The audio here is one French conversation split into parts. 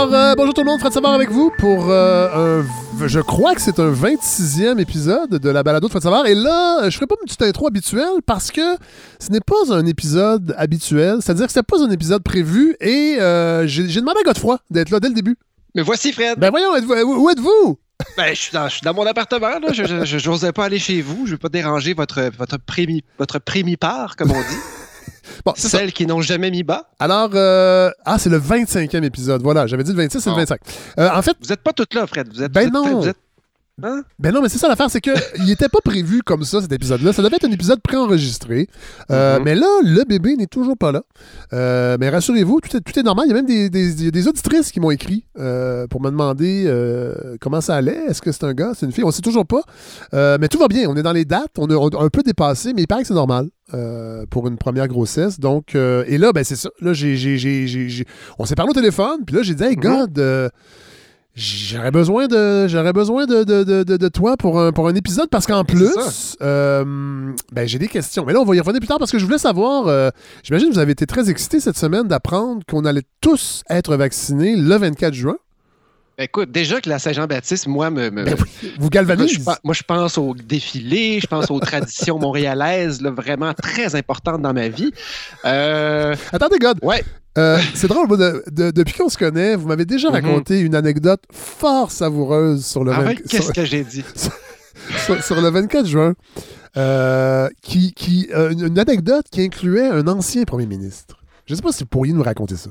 Alors, euh, bonjour tout le monde, Fred Savard avec vous pour euh, un, je crois que c'est un 26e épisode de la balado de Fred Savard. Et là, je ferai pas une petite intro habituelle parce que ce n'est pas un épisode habituel, c'est-à-dire que c'est pas un épisode prévu et euh, j'ai demandé à Godefroy d'être là dès le début. Mais voici Fred. Ben voyons, où êtes-vous? Ben, je suis, dans, je suis dans mon appartement, là. Je n'osais pas aller chez vous. Je ne veux pas déranger votre, votre, prémi, votre comme on dit. Bon, Celles qui n'ont jamais mis bas? Alors, euh, ah, c'est le 25e épisode. Voilà, j'avais dit le 26, c'est le 25. Euh, en fait. Vous n'êtes pas toutes là, Fred. Vous êtes, ben non. vous êtes Hein? Ben non, mais c'est ça l'affaire, c'est qu'il n'était pas prévu comme ça, cet épisode-là. Ça devait être un épisode préenregistré. Euh, mm-hmm. Mais là, le bébé n'est toujours pas là. Euh, mais rassurez-vous, tout est, tout est, normal. Il y a même des, des, des auditrices qui m'ont écrit euh, pour me demander comment ça allait. Est-ce que c'est un gars, c'est une fille? On ne sait toujours pas. mais tout va bien. On est dans les dates. On a, un peu dépassé, mais il paraît que c'est normal. pour une première grossesse. Donc, et là, ben c'est ça. Là, j'ai, on s'est parlé au téléphone, puis là, j'ai dit, hey, mm-hmm. God, J'aurais besoin de j'aurais besoin de, de, toi pour un, pour un épisode parce qu'en plus, euh, ben, j'ai des questions. Mais là, on va y revenir plus tard parce que je voulais savoir, euh, j'imagine que vous avez été très excité cette semaine d'apprendre qu'on allait tous être vaccinés le 24 juin. Écoute, déjà que la Saint-Jean-Baptiste, moi, me. Ben vous galvanise. moi, je pense au défilé, je pense aux traditions montréalaises, vraiment très importantes dans ma vie. Euh... Attendez, God. Ouais. Euh, c'est drôle, depuis qu'on se connaît, vous m'avez déjà mhm. raconté une anecdote fort savoureuse sur le 24 Qu'est-ce que j'ai dit? Sur, le 24 juin, euh, qui, qui, une anecdote qui incluait un ancien premier ministre. Je ne sais pas si vous pourriez nous raconter ça.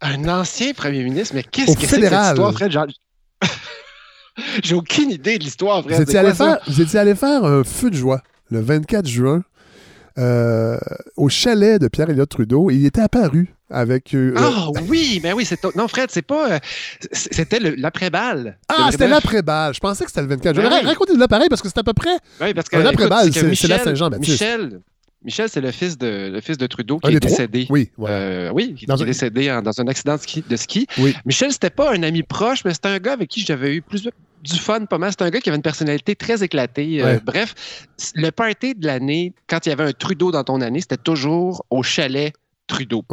Un ancien premier ministre? Mais qu'est-ce que c'est que cette histoire, Fred? J'ai aucune idée de l'histoire, Fred. Vous étiez, allé faire, vous étiez allé faire un feu de joie le 24 juin euh, au chalet de Pierre-Éliott Trudeau et il était apparu avec. Euh, ah oui, mais oui, c'est non Fred, c'est pas, euh, c'était l'après-balle. Ah, c'était l'après-balle. Je pensais que c'était le 24 juin. Racontez-le pareil parce que c'est à peu près. Oui, parce que l'après-balle, c'est la Saint-Jean-Baptiste. Michel, Michel, c'est le fils de le fils de Trudeau qui est décédé. Oui, oui, qui est décédé dans un accident de ski. De ski. Oui. Michel, c'était pas un ami proche, mais c'était un gars avec qui j'avais eu plus du fun pas mal. C'est un gars qui avait une personnalité très éclatée. Euh, bref, le party de l'année, quand il y avait un Trudeau dans ton année, c'était toujours au chalet Trudeau.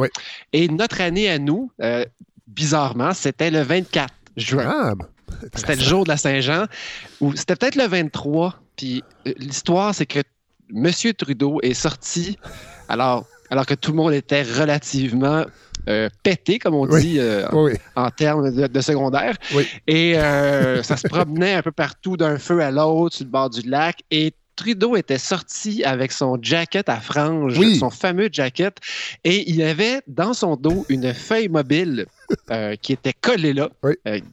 Et notre année à nous, euh, bizarrement, c'était le 24 juin. Ah, ben, c'était le jour de la Saint-Jean. ou C'était peut-être le 23. Puis euh, l'histoire, c'est que M. Trudeau est sorti. Alors, alors que tout le monde était relativement euh, pété, comme on dit euh, En, termes de, secondaire. Et euh, ça se promenait un peu partout d'un feu à l'autre sur le bord du lac. Et Trudeau était sorti avec son jacket à franges, son fameux jacket, et il avait dans son dos une feuille mobile qui était collée là.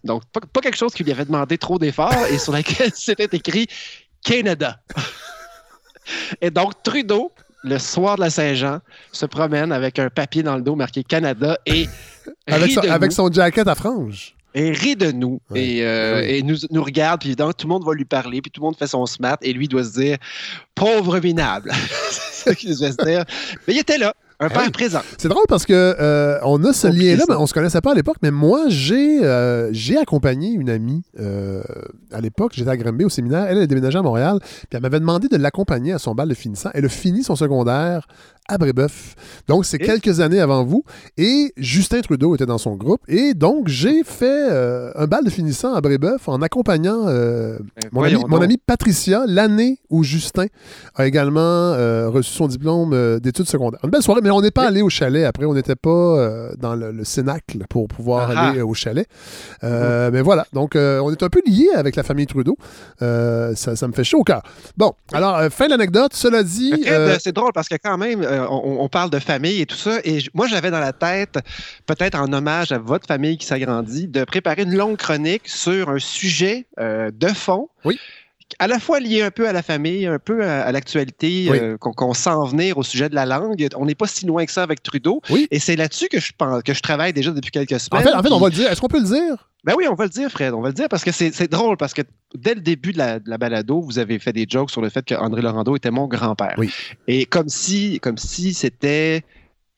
donc, pas, pas, quelque chose qui lui avait demandé trop d'efforts et sur laquelle c'était écrit Canada. Et donc, Trudeau le soir de la Saint-Jean, se promène avec un papier dans le dos marqué Canada et. avec, son, jacket à franges. Et rit de nous. Et, euh, nous, nous regarde, puis évidemment, tout le monde va lui parler, puis tout le monde fait son smart, et lui doit se dire pauvre minable. c'est ce qu'il doit se dire. Mais il était là. Un père présent. C'est drôle parce que euh, on a ce lien-là, mais on se connaissait pas à l'époque. Mais moi, j'ai euh, j'ai accompagné une amie à l'époque. J'étais à Granby au séminaire. Elle, elle a déménagé à Montréal. Puis elle m'avait demandé de l'accompagner à son bal de finissant. Elle a fini son secondaire à Brébeuf. Donc, c'est quelques années avant vous. Et Justin Trudeau était dans son groupe. Et donc, j'ai fait euh, un bal de finissant à Brébeuf en accompagnant euh, mon, ami, mon Patricia l'année où Justin a également euh, reçu son diplôme d'études secondaires. Une belle soirée, mais on n'est pas allé au chalet après. On n'était pas dans le, Cénacle pour pouvoir aller au chalet. Mm-hmm. Mais voilà. Donc, on est un peu liés avec la famille Trudeau. Ça, ça, me fait chaud au cœur. Bon, alors, fin de l'anecdote. Cela dit. C'est drôle parce que quand même, euh, on, parle de famille et tout ça. Et moi, j'avais dans la tête, peut-être en hommage à votre famille qui s'agrandit, de préparer une longue chronique sur un sujet euh, de fond. Oui à la fois lié un peu à la famille, un peu à, l'actualité, euh, qu'on sent venir au sujet de la langue. On n'est pas si loin que ça avec Trudeau. Oui. Et c'est là-dessus que je pense, que je travaille déjà depuis quelques semaines. En fait, on va le dire. Est-ce qu'on peut le dire? Ben oui, on va le dire, Fred. On va le dire parce que c'est drôle, parce que dès le début de la, balado, vous avez fait des jokes sur le fait qu'André Laurando était mon grand-père. Oui. Et comme si, comme si c'était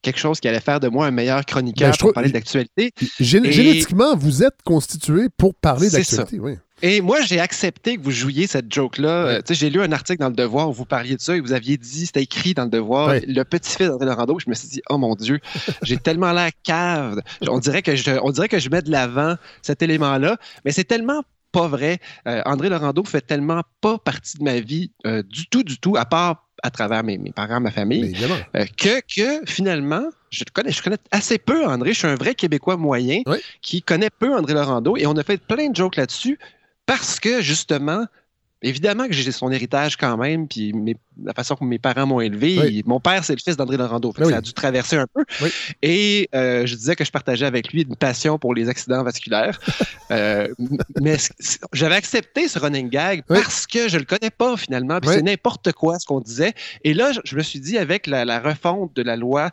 quelque chose qui allait faire de moi un meilleur chroniqueur ben, pour parler d'actualité. Génétiquement, vous êtes constitué pour parler d'actualité. Oui. Et moi, j'ai accepté que vous jouiez cette joke-là. sais, j'ai lu un article dans Le Devoir où vous parliez de ça et vous aviez dit, c'était écrit dans Le Devoir, le petit-fils d'André Laurando. Je me suis dit, oh mon Dieu, j'ai tellement l'air cave. On dirait que je, on dirait que je mets de l'avant cet élément-là. Mais c'est tellement pas vrai. Euh, André Laurando fait tellement pas partie de ma vie euh, du tout, du tout, à part à travers mes, parents, ma famille, euh, que, que finalement, je connais, je connais assez peu André. Je suis un vrai Québécois moyen qui connaît peu André Laurando et on a fait plein de jokes là-dessus parce que justement, évidemment que j'ai son héritage quand même, puis la façon que mes parents m'ont élevé. mon père, c'est le fils d'André Laurando. Ça a dû traverser un peu. Et euh, je disais que je partageais avec lui une passion pour les accidents vasculaires. Euh, mais j'avais accepté ce running gag parce que je le connais pas finalement. C'est n'importe quoi ce qu'on disait. Et là, je me suis dit, avec la, refonte de la loi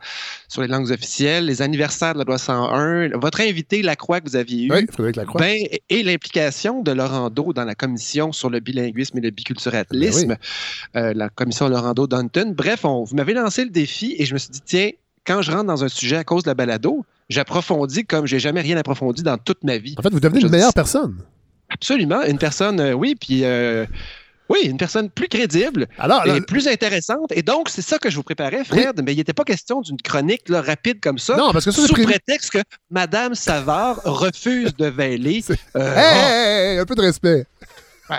sur les langues officielles, les anniversaires de la loi 101, votre invité Lacroix que vous aviez eu, ben, et l'implication de Laurando dans la commission sur le bilinguisme et le biculturalisme, ben euh, la commission sur Laurando Dunton. Bref, on, vous m'avez lancé le défi et je me suis dit, tiens, quand je rentre dans un sujet à cause de la balado, j'approfondis comme j'ai jamais rien approfondi dans toute ma vie. En fait, vous devenez une meilleure personne. Absolument. Une personne, euh, oui, puis. Euh, oui, une personne plus crédible et plus intéressante. Et donc, c'est ça que je vous préparais, Fred. Mais il n'était pas question d'une chronique rapide comme ça. Non, parce que ça, Sous prétexte que Madame Savard refuse de veiller. Euh, un peu de respect.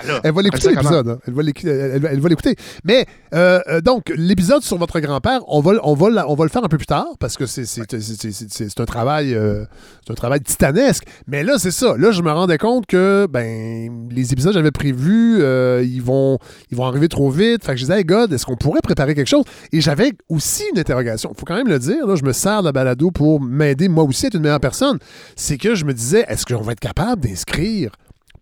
Ben elle va l'écouter l'épisode. Hein. Elle va l'écouter. Mais euh, euh, donc, l'épisode sur votre grand-père, on va, on, va, on va le faire un peu plus tard parce que c'est un travail euh, un travail titanesque. Mais là, c'est ça. Là, je me rendais compte que ben les épisodes que j'avais prévus, ils, vont, ils vont arriver trop vite. Fait que je disais, hey God, est-ce qu'on pourrait préparer quelque chose? Et j'avais aussi une interrogation. Il faut quand même le dire. Là, je me sers de la balado pour m'aider moi aussi à être une meilleure personne. C'est que je me disais, est-ce qu'on va être capable d'inscrire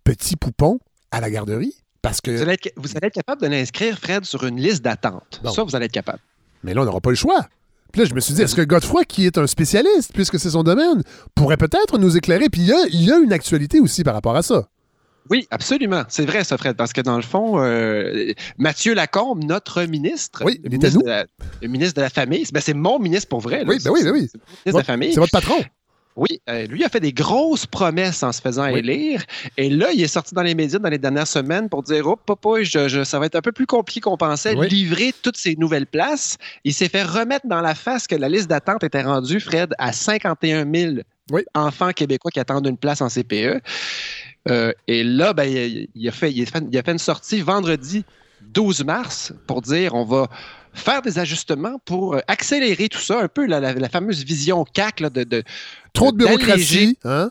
Petit Poupon à la garderie? Parce que... Vous allez, être, capable de l'inscrire, Fred, sur une liste d'attente. Ça, vous allez être capable. Mais là, on n'aura pas le choix. Puis là, je me suis dit, est-ce que Godefroy, qui est un spécialiste, puisque c'est son domaine, pourrait peut-être nous éclairer? Puis il y, a, une actualité aussi par rapport à ça. Oui, absolument. C'est vrai, ça, Fred, parce que dans le fond, euh, Mathieu Lacombe, notre ministre, oui, il ministre, de la, le ministre de la Famille, ben, c'est mon ministre pour vrai. oui, ben oui, ben oui. C'est la Famille. C'est votre patron. Oui, euh, lui a fait des grosses promesses en se faisant élire. Et là, il est sorti dans les médias dans les dernières semaines pour dire Oh, papa, je, ça va être un peu plus compliqué qu'on pensait, livrer toutes ces nouvelles places. Il s'est fait remettre dans la face que la liste d'attente était rendue, Fred, à 51 000 enfants québécois qui attendent une place en CPE. Euh, et là, ben, il, a fait, il, a fait, une sortie vendredi 12 mars pour dire on va faire des ajustements pour accélérer tout ça, un peu la, fameuse vision CAC de, Trop de bureaucratie. Hein?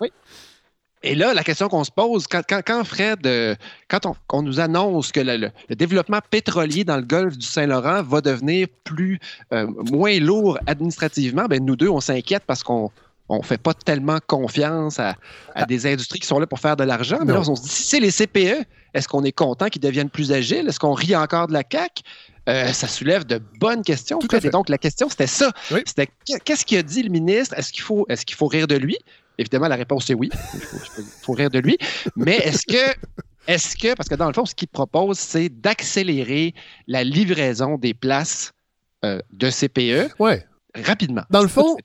Et là, la question qu'on se pose, quand, quand, Fred, euh, quand on, nous annonce que le, développement pétrolier dans le golfe du Saint-Laurent va devenir plus euh, moins lourd administrativement, ben nous deux, on s'inquiète parce qu'on on fait pas tellement confiance à, à, des industries qui sont là pour faire de l'argent. Mais là, on se dit, si c'est les CPE, est-ce qu'on est content qu'ils deviennent plus agiles? Est-ce qu'on rit encore de la CAQ? Euh, ça soulève de bonnes questions. Et donc, la question, c'était ça. C'était qu'est-ce qu'il a dit le ministre? Est-ce qu'il faut, est qu'il faut rire de lui? Évidemment, la réponse est oui. Il faut, rire de lui. Mais est-ce que, est-ce que, parce que dans le fond, ce qu'il propose, c'est d'accélérer la livraison des places euh, de CPE. Ouais rapidement. Dans le fond,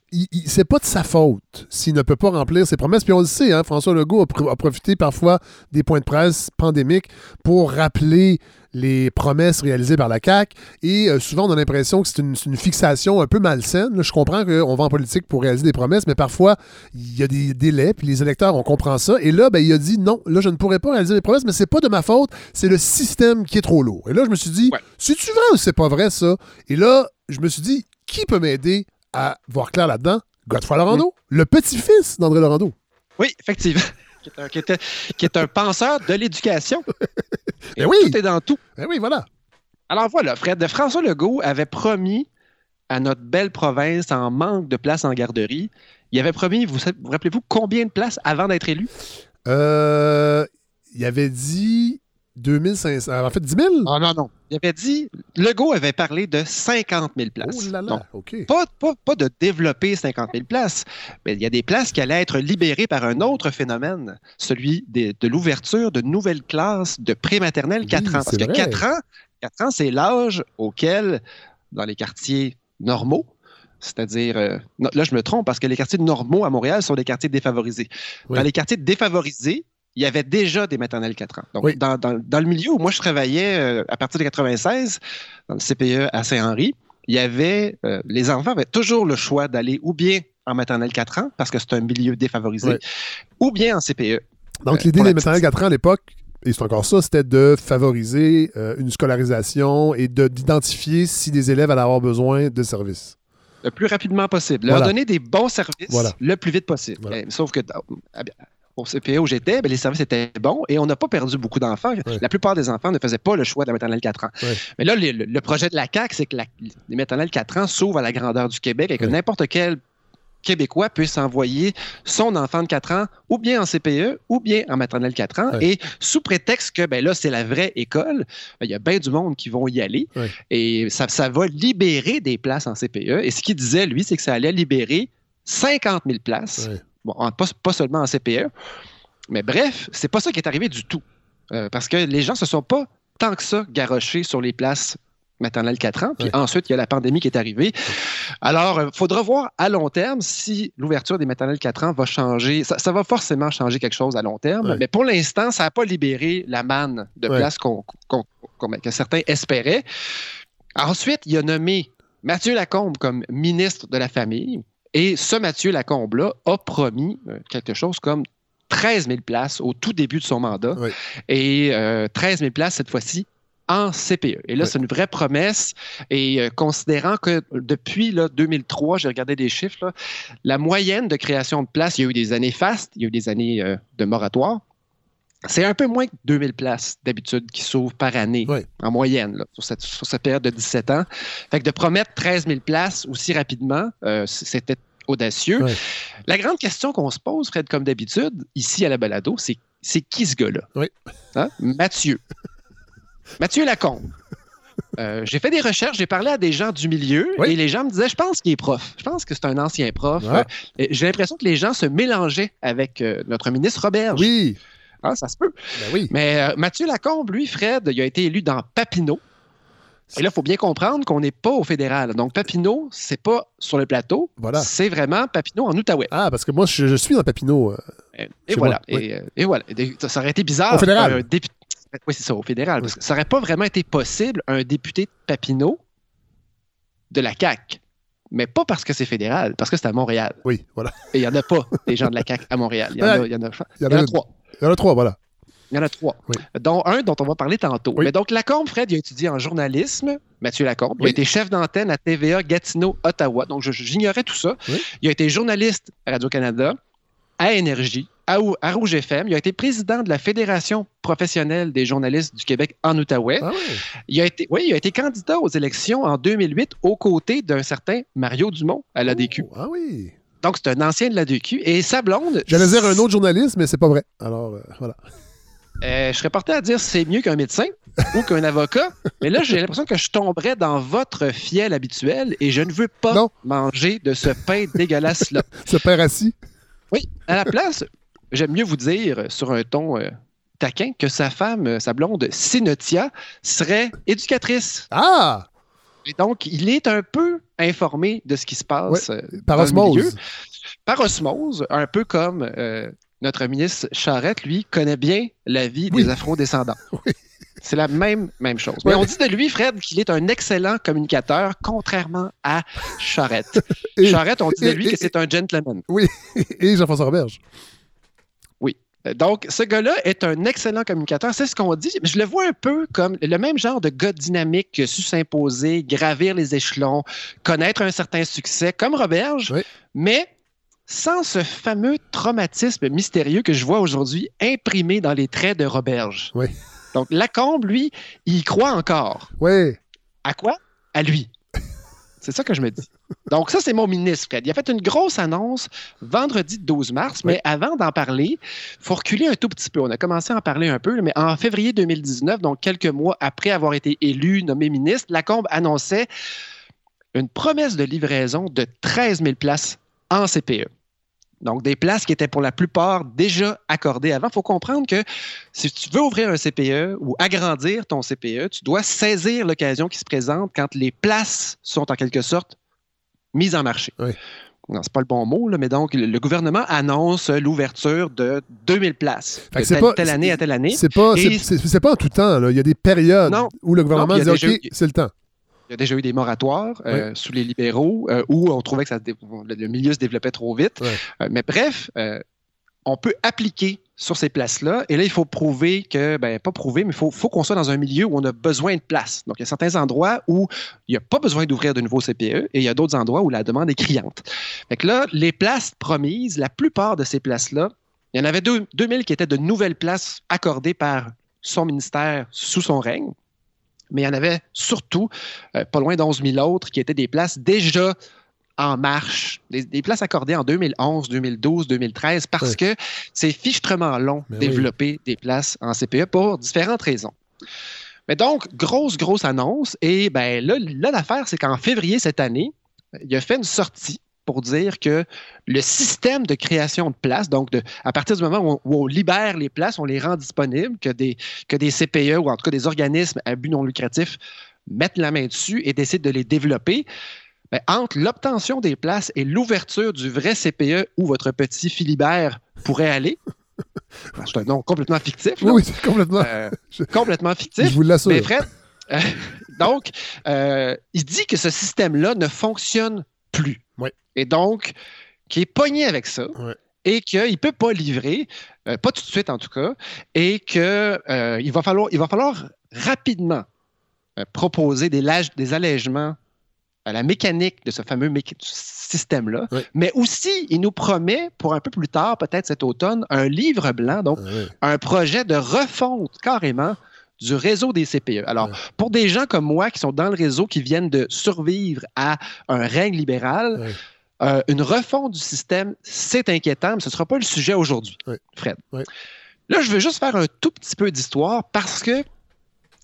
c'est pas de sa faute s'il ne peut pas remplir ses promesses. Puis on le sait, hein, François Legault a, profité parfois des points de presse pandémiques pour rappeler les promesses réalisées par la CAQ. Et euh, souvent, on a l'impression que c'est une, fixation un peu malsaine. je comprends qu'on va en politique pour réaliser des promesses, mais parfois, il y a des délais, puis les électeurs, on comprend ça. Et là, ben, il a dit non, là, je ne pourrais pas réaliser des promesses, mais c'est pas de ma faute, c'est le système qui est trop lourd. Et là, je me suis dit, c'est-tu vrai ou c'est pas vrai, ça? Et là, je me suis dit, qui peut m'aider à voir clair là-dedans? Godefroy Laurando, le petit-fils d'André Laurando. Oui, effectivement qui est un, penseur de l'éducation. Et oui. Tout est dans tout. Et oui, voilà. Alors voilà, Fred, de François Legault avait promis à notre belle province en manque de place en garderie. Il avait promis, vous, vous rappelez-vous combien de places avant d'être élu? Euh, il avait dit 2500. En fait, 10 000? Ah non, non. Il avait dit, Legault avait parlé de 50 000 places. Oh là là, OK. Pas, pas, de développer 50 000 places, mais il y a des places qui allaient être libérées par un autre phénomène, celui de, l'ouverture de nouvelles classes de prématernelle 4 ans. Parce que 4 ans, 4 ans, c'est l'âge auquel, dans les quartiers normaux, c'est-à-dire, euh, là, je me trompe parce que les quartiers normaux à Montréal sont des quartiers défavorisés. Dans les quartiers défavorisés, il y avait déjà des maternelles 4 ans. Donc, dans, le milieu où moi je travaillais euh, à partir de 96, dans le CPE à Saint-Henri, il y avait, euh, les enfants avaient toujours le choix d'aller ou bien en maternelle 4 ans, parce que c'est un milieu défavorisé, ou bien en CPE. Donc, l'idée des maternelles 4 ans à l'époque, et c'est encore ça, c'était de favoriser une scolarisation et d'identifier si des élèves allaient avoir besoin de services le plus rapidement possible. Leur donner des bons services le plus vite possible. Sauf que au CPE où j'étais, ben, les services étaient bons et on n'a pas perdu beaucoup d'enfants. La plupart des enfants ne faisaient pas le choix de la maternelle 4 ans. Mais là, le, projet de la CAQ, c'est que les maternelles 4 ans s'ouvrent à la grandeur du Québec et que n'importe quel Québécois puisse envoyer son enfant de 4 ans ou bien en CPE ou bien en maternelle 4 ans. Et sous prétexte que ben là, c'est la vraie école, ben, il y a bien du monde qui vont y aller. Et ça, ça va libérer des places en CPE. Et ce qu'il disait, lui, c'est que ça allait libérer 50 000 places. Bon, pas, pas, seulement en CPE. Mais bref, c'est pas ça qui est arrivé du tout. Euh, parce que les gens se sont pas tant que ça garochés sur les places maternelle 4 ans. Puis ensuite, il y a la pandémie qui est arrivée. Alors, il euh, faudra voir à long terme si l'ouverture des maternelles 4 ans va changer. Ça, va forcément changer quelque chose à long terme. Mais pour l'instant, ça n'a pas libéré la manne de place que certains espéraient. Ensuite, il a nommé Mathieu Lacombe comme ministre de la Famille. Et ce Mathieu Lacombe-là a promis euh, quelque chose comme 13 000 places au tout début de son mandat. Et 13 euh, 000 places cette fois-ci en CPE. Et là, c'est une vraie promesse. Et euh, considérant que depuis là, 2003, j'ai regardé des chiffres, la moyenne de création de places, il y a eu des années fastes, il y a eu des années euh, de moratoire. C'est un peu moins que 2000 places d'habitude qui s'ouvrent par année, en moyenne, sur, cette, période de 17 ans. Fait que de promettre 13 000 places aussi rapidement, euh, c'était audacieux. La grande question qu'on se pose, Fred, comme d'habitude, ici à la balado, c'est c'est qui ce gars-là? Hein? Mathieu. Mathieu Lacombe. Euh, j'ai fait des recherches, j'ai parlé à des gens du milieu et les gens me disaient, je pense qu'il est prof. Je pense que c'est un ancien prof. Euh, j'ai l'impression que les gens se mélangeaient avec euh, notre ministre Robert. Oui. Ah, ça se peut. Ben oui. Mais Mathieu Lacombe, lui, Fred, il a été élu dans Papineau. Et là, il faut bien comprendre qu'on n'est pas au fédéral. Donc, Papineau, c'est pas sur le plateau. Voilà. C'est vraiment Papineau en Outaouais. Ah, parce que moi, je, suis dans Papineau. et, voilà. Et, voilà. Ça aurait été bizarre. Au fédéral. Oui, c'est ça, au fédéral. Parce que ça n'aurait pas vraiment été possible un député de Papineau de la CAQ. Mais pas parce que c'est fédéral, parce que c'est à Montréal. Oui, voilà. Et il n'y en a pas des gens de la CAQ à Montréal. Il y en, a, trois. Il y en a trois, voilà. Il y en a trois. Dont un dont on va parler tantôt. Mais donc, Lacombe, Fred, il a étudié en journalisme. Mathieu Lacombe. Il a été chef d'antenne à TVA Gatineau, Ottawa. Donc, j'ignorais tout ça. Il a été journaliste à Radio-Canada, à Énergie, à, Rouge FM. Il a été président de la Fédération professionnelle des journalistes du Québec en Outaouais. Ah il a été, oui, il a été candidat aux élections en 2008 aux côtés d'un certain Mario Dumont à l'ADQ. Oh, ah oui. Donc, c'est un ancien de l'ADQ. Et sa blonde. J'allais dire un autre journaliste, mais c'est pas vrai. Alors, euh, voilà. Euh, je serais porté à dire c'est mieux qu'un médecin ou qu'un avocat, mais là, j'ai l'impression que je tomberais dans votre fiel habituel et je ne veux pas manger de ce pain dégueulasse-là. ce pain rassis? Oui. À la place, j'aime mieux vous dire sur un ton euh, taquin que sa femme, euh, sa blonde, Sinotia, serait éducatrice. Ah! Et donc, il est un peu informé de ce qui se passe. Euh, par osmose. Par osmose, un peu comme notre ministre Charette, lui, connaît bien la vie des afro-descendants. C'est la même, même chose. Mais on dit de lui, Fred, qu'il est un excellent communicateur, contrairement à Charette. Charette, on dit de lui que c'est un gentleman. Oui, et Jean-François Roberge. Donc, ce gars-là est un excellent communicateur. C'est ce qu'on dit. Je le vois un peu comme le même genre de gars dynamique qui a su s'imposer, gravir les échelons, connaître un certain succès, comme Roberge, mais sans ce fameux traumatisme mystérieux que je vois aujourd'hui imprimé dans les traits de Roberge. Oui. Donc, Lacombe, lui, il croit encore. Oui. À quoi? À lui. C'est ça que je me dis. Donc, ça, c'est mon ministre, Fred. Il a fait une grosse annonce vendredi 12 mars, mais avant d'en parler, il faut reculer un tout petit peu. On a commencé à en parler un peu, mais en février 2019, donc quelques mois après avoir été élu, nommé ministre, Lacombe annonçait une promesse de livraison de 13 000 places en CPE. Donc, des places qui étaient pour la plupart déjà accordées avant. Il faut comprendre que si tu veux ouvrir un CPE ou agrandir ton CPE, tu dois saisir l'occasion qui se présente quand les places sont en quelque sorte mise en marché. non, c'est pas le bon mot, là, mais donc le, gouvernement annonce l'ouverture de 2000 places de telle, telle, année à telle année. C'est pas, c'est, pas en tout temps. Là. Il y a des périodes où le gouvernement dit OK, c'est le temps. Il y a déjà eu des moratoires euh, sous les libéraux euh, où on trouvait que ça, le, milieu se développait trop vite. Euh, mais bref, on peut appliquer sur ces places-là. Et là, il faut prouver que, ben, pas prouver, mais il faut, faut qu'on soit dans un milieu où on a besoin de place. Donc, il y a certains endroits où il n'y a pas besoin d'ouvrir de nouveaux CPE et il y a d'autres endroits où la demande est criante. Fait que là, les places promises, la plupart de ces places-là, il y en avait deux, 2000 qui étaient de nouvelles places accordées par son ministère sous son règne. Mais il y en avait surtout euh, pas loin d'11 000 autres qui étaient des places déjà en marche, des, places accordées en 2011, 2012, 2013, parce que c'est fichtrement long de développer des places en CPE pour différentes raisons. Mais donc, grosse, grosse annonce. Et ben là, l'affaire, c'est qu'en février cette année, il a fait une sortie pour dire que le système de création de places, donc de, à partir du moment où on, libère les places, on les rend disponibles, que des, que des CPE ou en tout cas des organismes à but non lucratif mettent la main dessus et décident de les développer, ben, entre l'obtention des places et l'ouverture du vrai CPE où votre petit Philibert pourrait aller, c'est un nom complètement fictif. Oui, c'est complètement. Euh, complètement fictif. Je vous l'assure. Mais Fred, euh, donc, euh, il dit que ce système-là ne fonctionne plus. Et donc, qui est pogné avec ça. Et qu'il ne peut pas livrer, pas tout de suite en tout cas, et qu'il va, falloir, il va falloir rapidement proposer des, des allègements à la mécanique de ce fameux système-là. Mais aussi, il nous promet, pour un peu plus tard, peut-être cet automne, un livre blanc, donc ah un projet de refonte carrément du réseau des CPE. Alors, pour des gens comme moi qui sont dans le réseau, qui viennent de survivre à un règne libéral, euh, une refonte du système, c'est inquiétant, mais ce ne sera pas le sujet aujourd'hui, Fred. Là, je veux juste faire un tout petit peu d'histoire parce que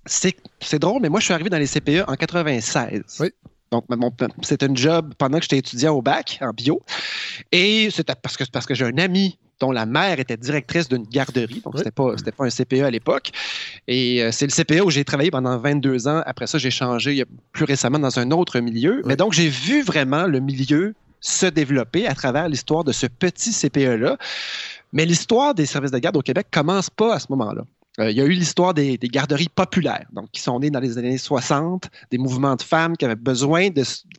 c'est drôle, mais moi, je suis arrivé dans les CPE en 96. Oui. Donc, c'était un job pendant que j'étais étudiant au bac en bio. Et c'était parce que, parce que j'ai un ami dont la mère était directrice d'une garderie. Donc, ce c'était pas, pas un CPE à l'époque. Et euh, c'est le CPE où j'ai travaillé pendant 22 ans. Après ça, j'ai changé plus récemment dans un autre milieu. Mais donc, j'ai vu vraiment le milieu se développer à travers l'histoire de ce petit CPE-là. Mais l'histoire des services de garde au Québec commence pas à ce moment-là. Euh, il y a eu l'histoire des, garderies populaires, donc qui sont nées dans les années 60, des mouvements de femmes qui avaient besoin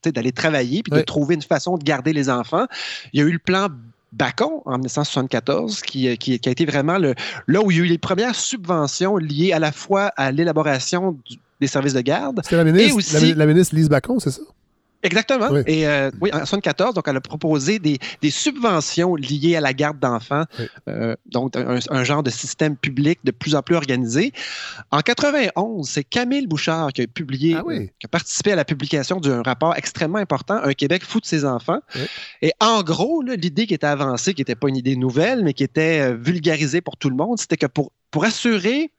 d'aller travailler puis de trouver une façon de garder les enfants. Il y a eu le plan Bacon en 1974, qui, qui, a été vraiment le, là où il y a eu les premières subventions liées à la fois à l'élaboration des services de garde. C'était la ministre, la ministre Lise Bacon, c'est ça? Exactement. Et euh, oui, en 1974, donc elle a proposé des, subventions liées à la garde d'enfants, euh, donc un, genre de système public de plus en plus organisé. En 91, c'est Camille Bouchard qui a publié, ah qui a participé à la publication d'un rapport extrêmement important, Un Québec fou de ses enfants. Et en gros, l'idée qui était avancée, qui n'était pas une idée nouvelle, mais qui était euh, vulgarisée pour tout le monde, c'était que pour, pour assurer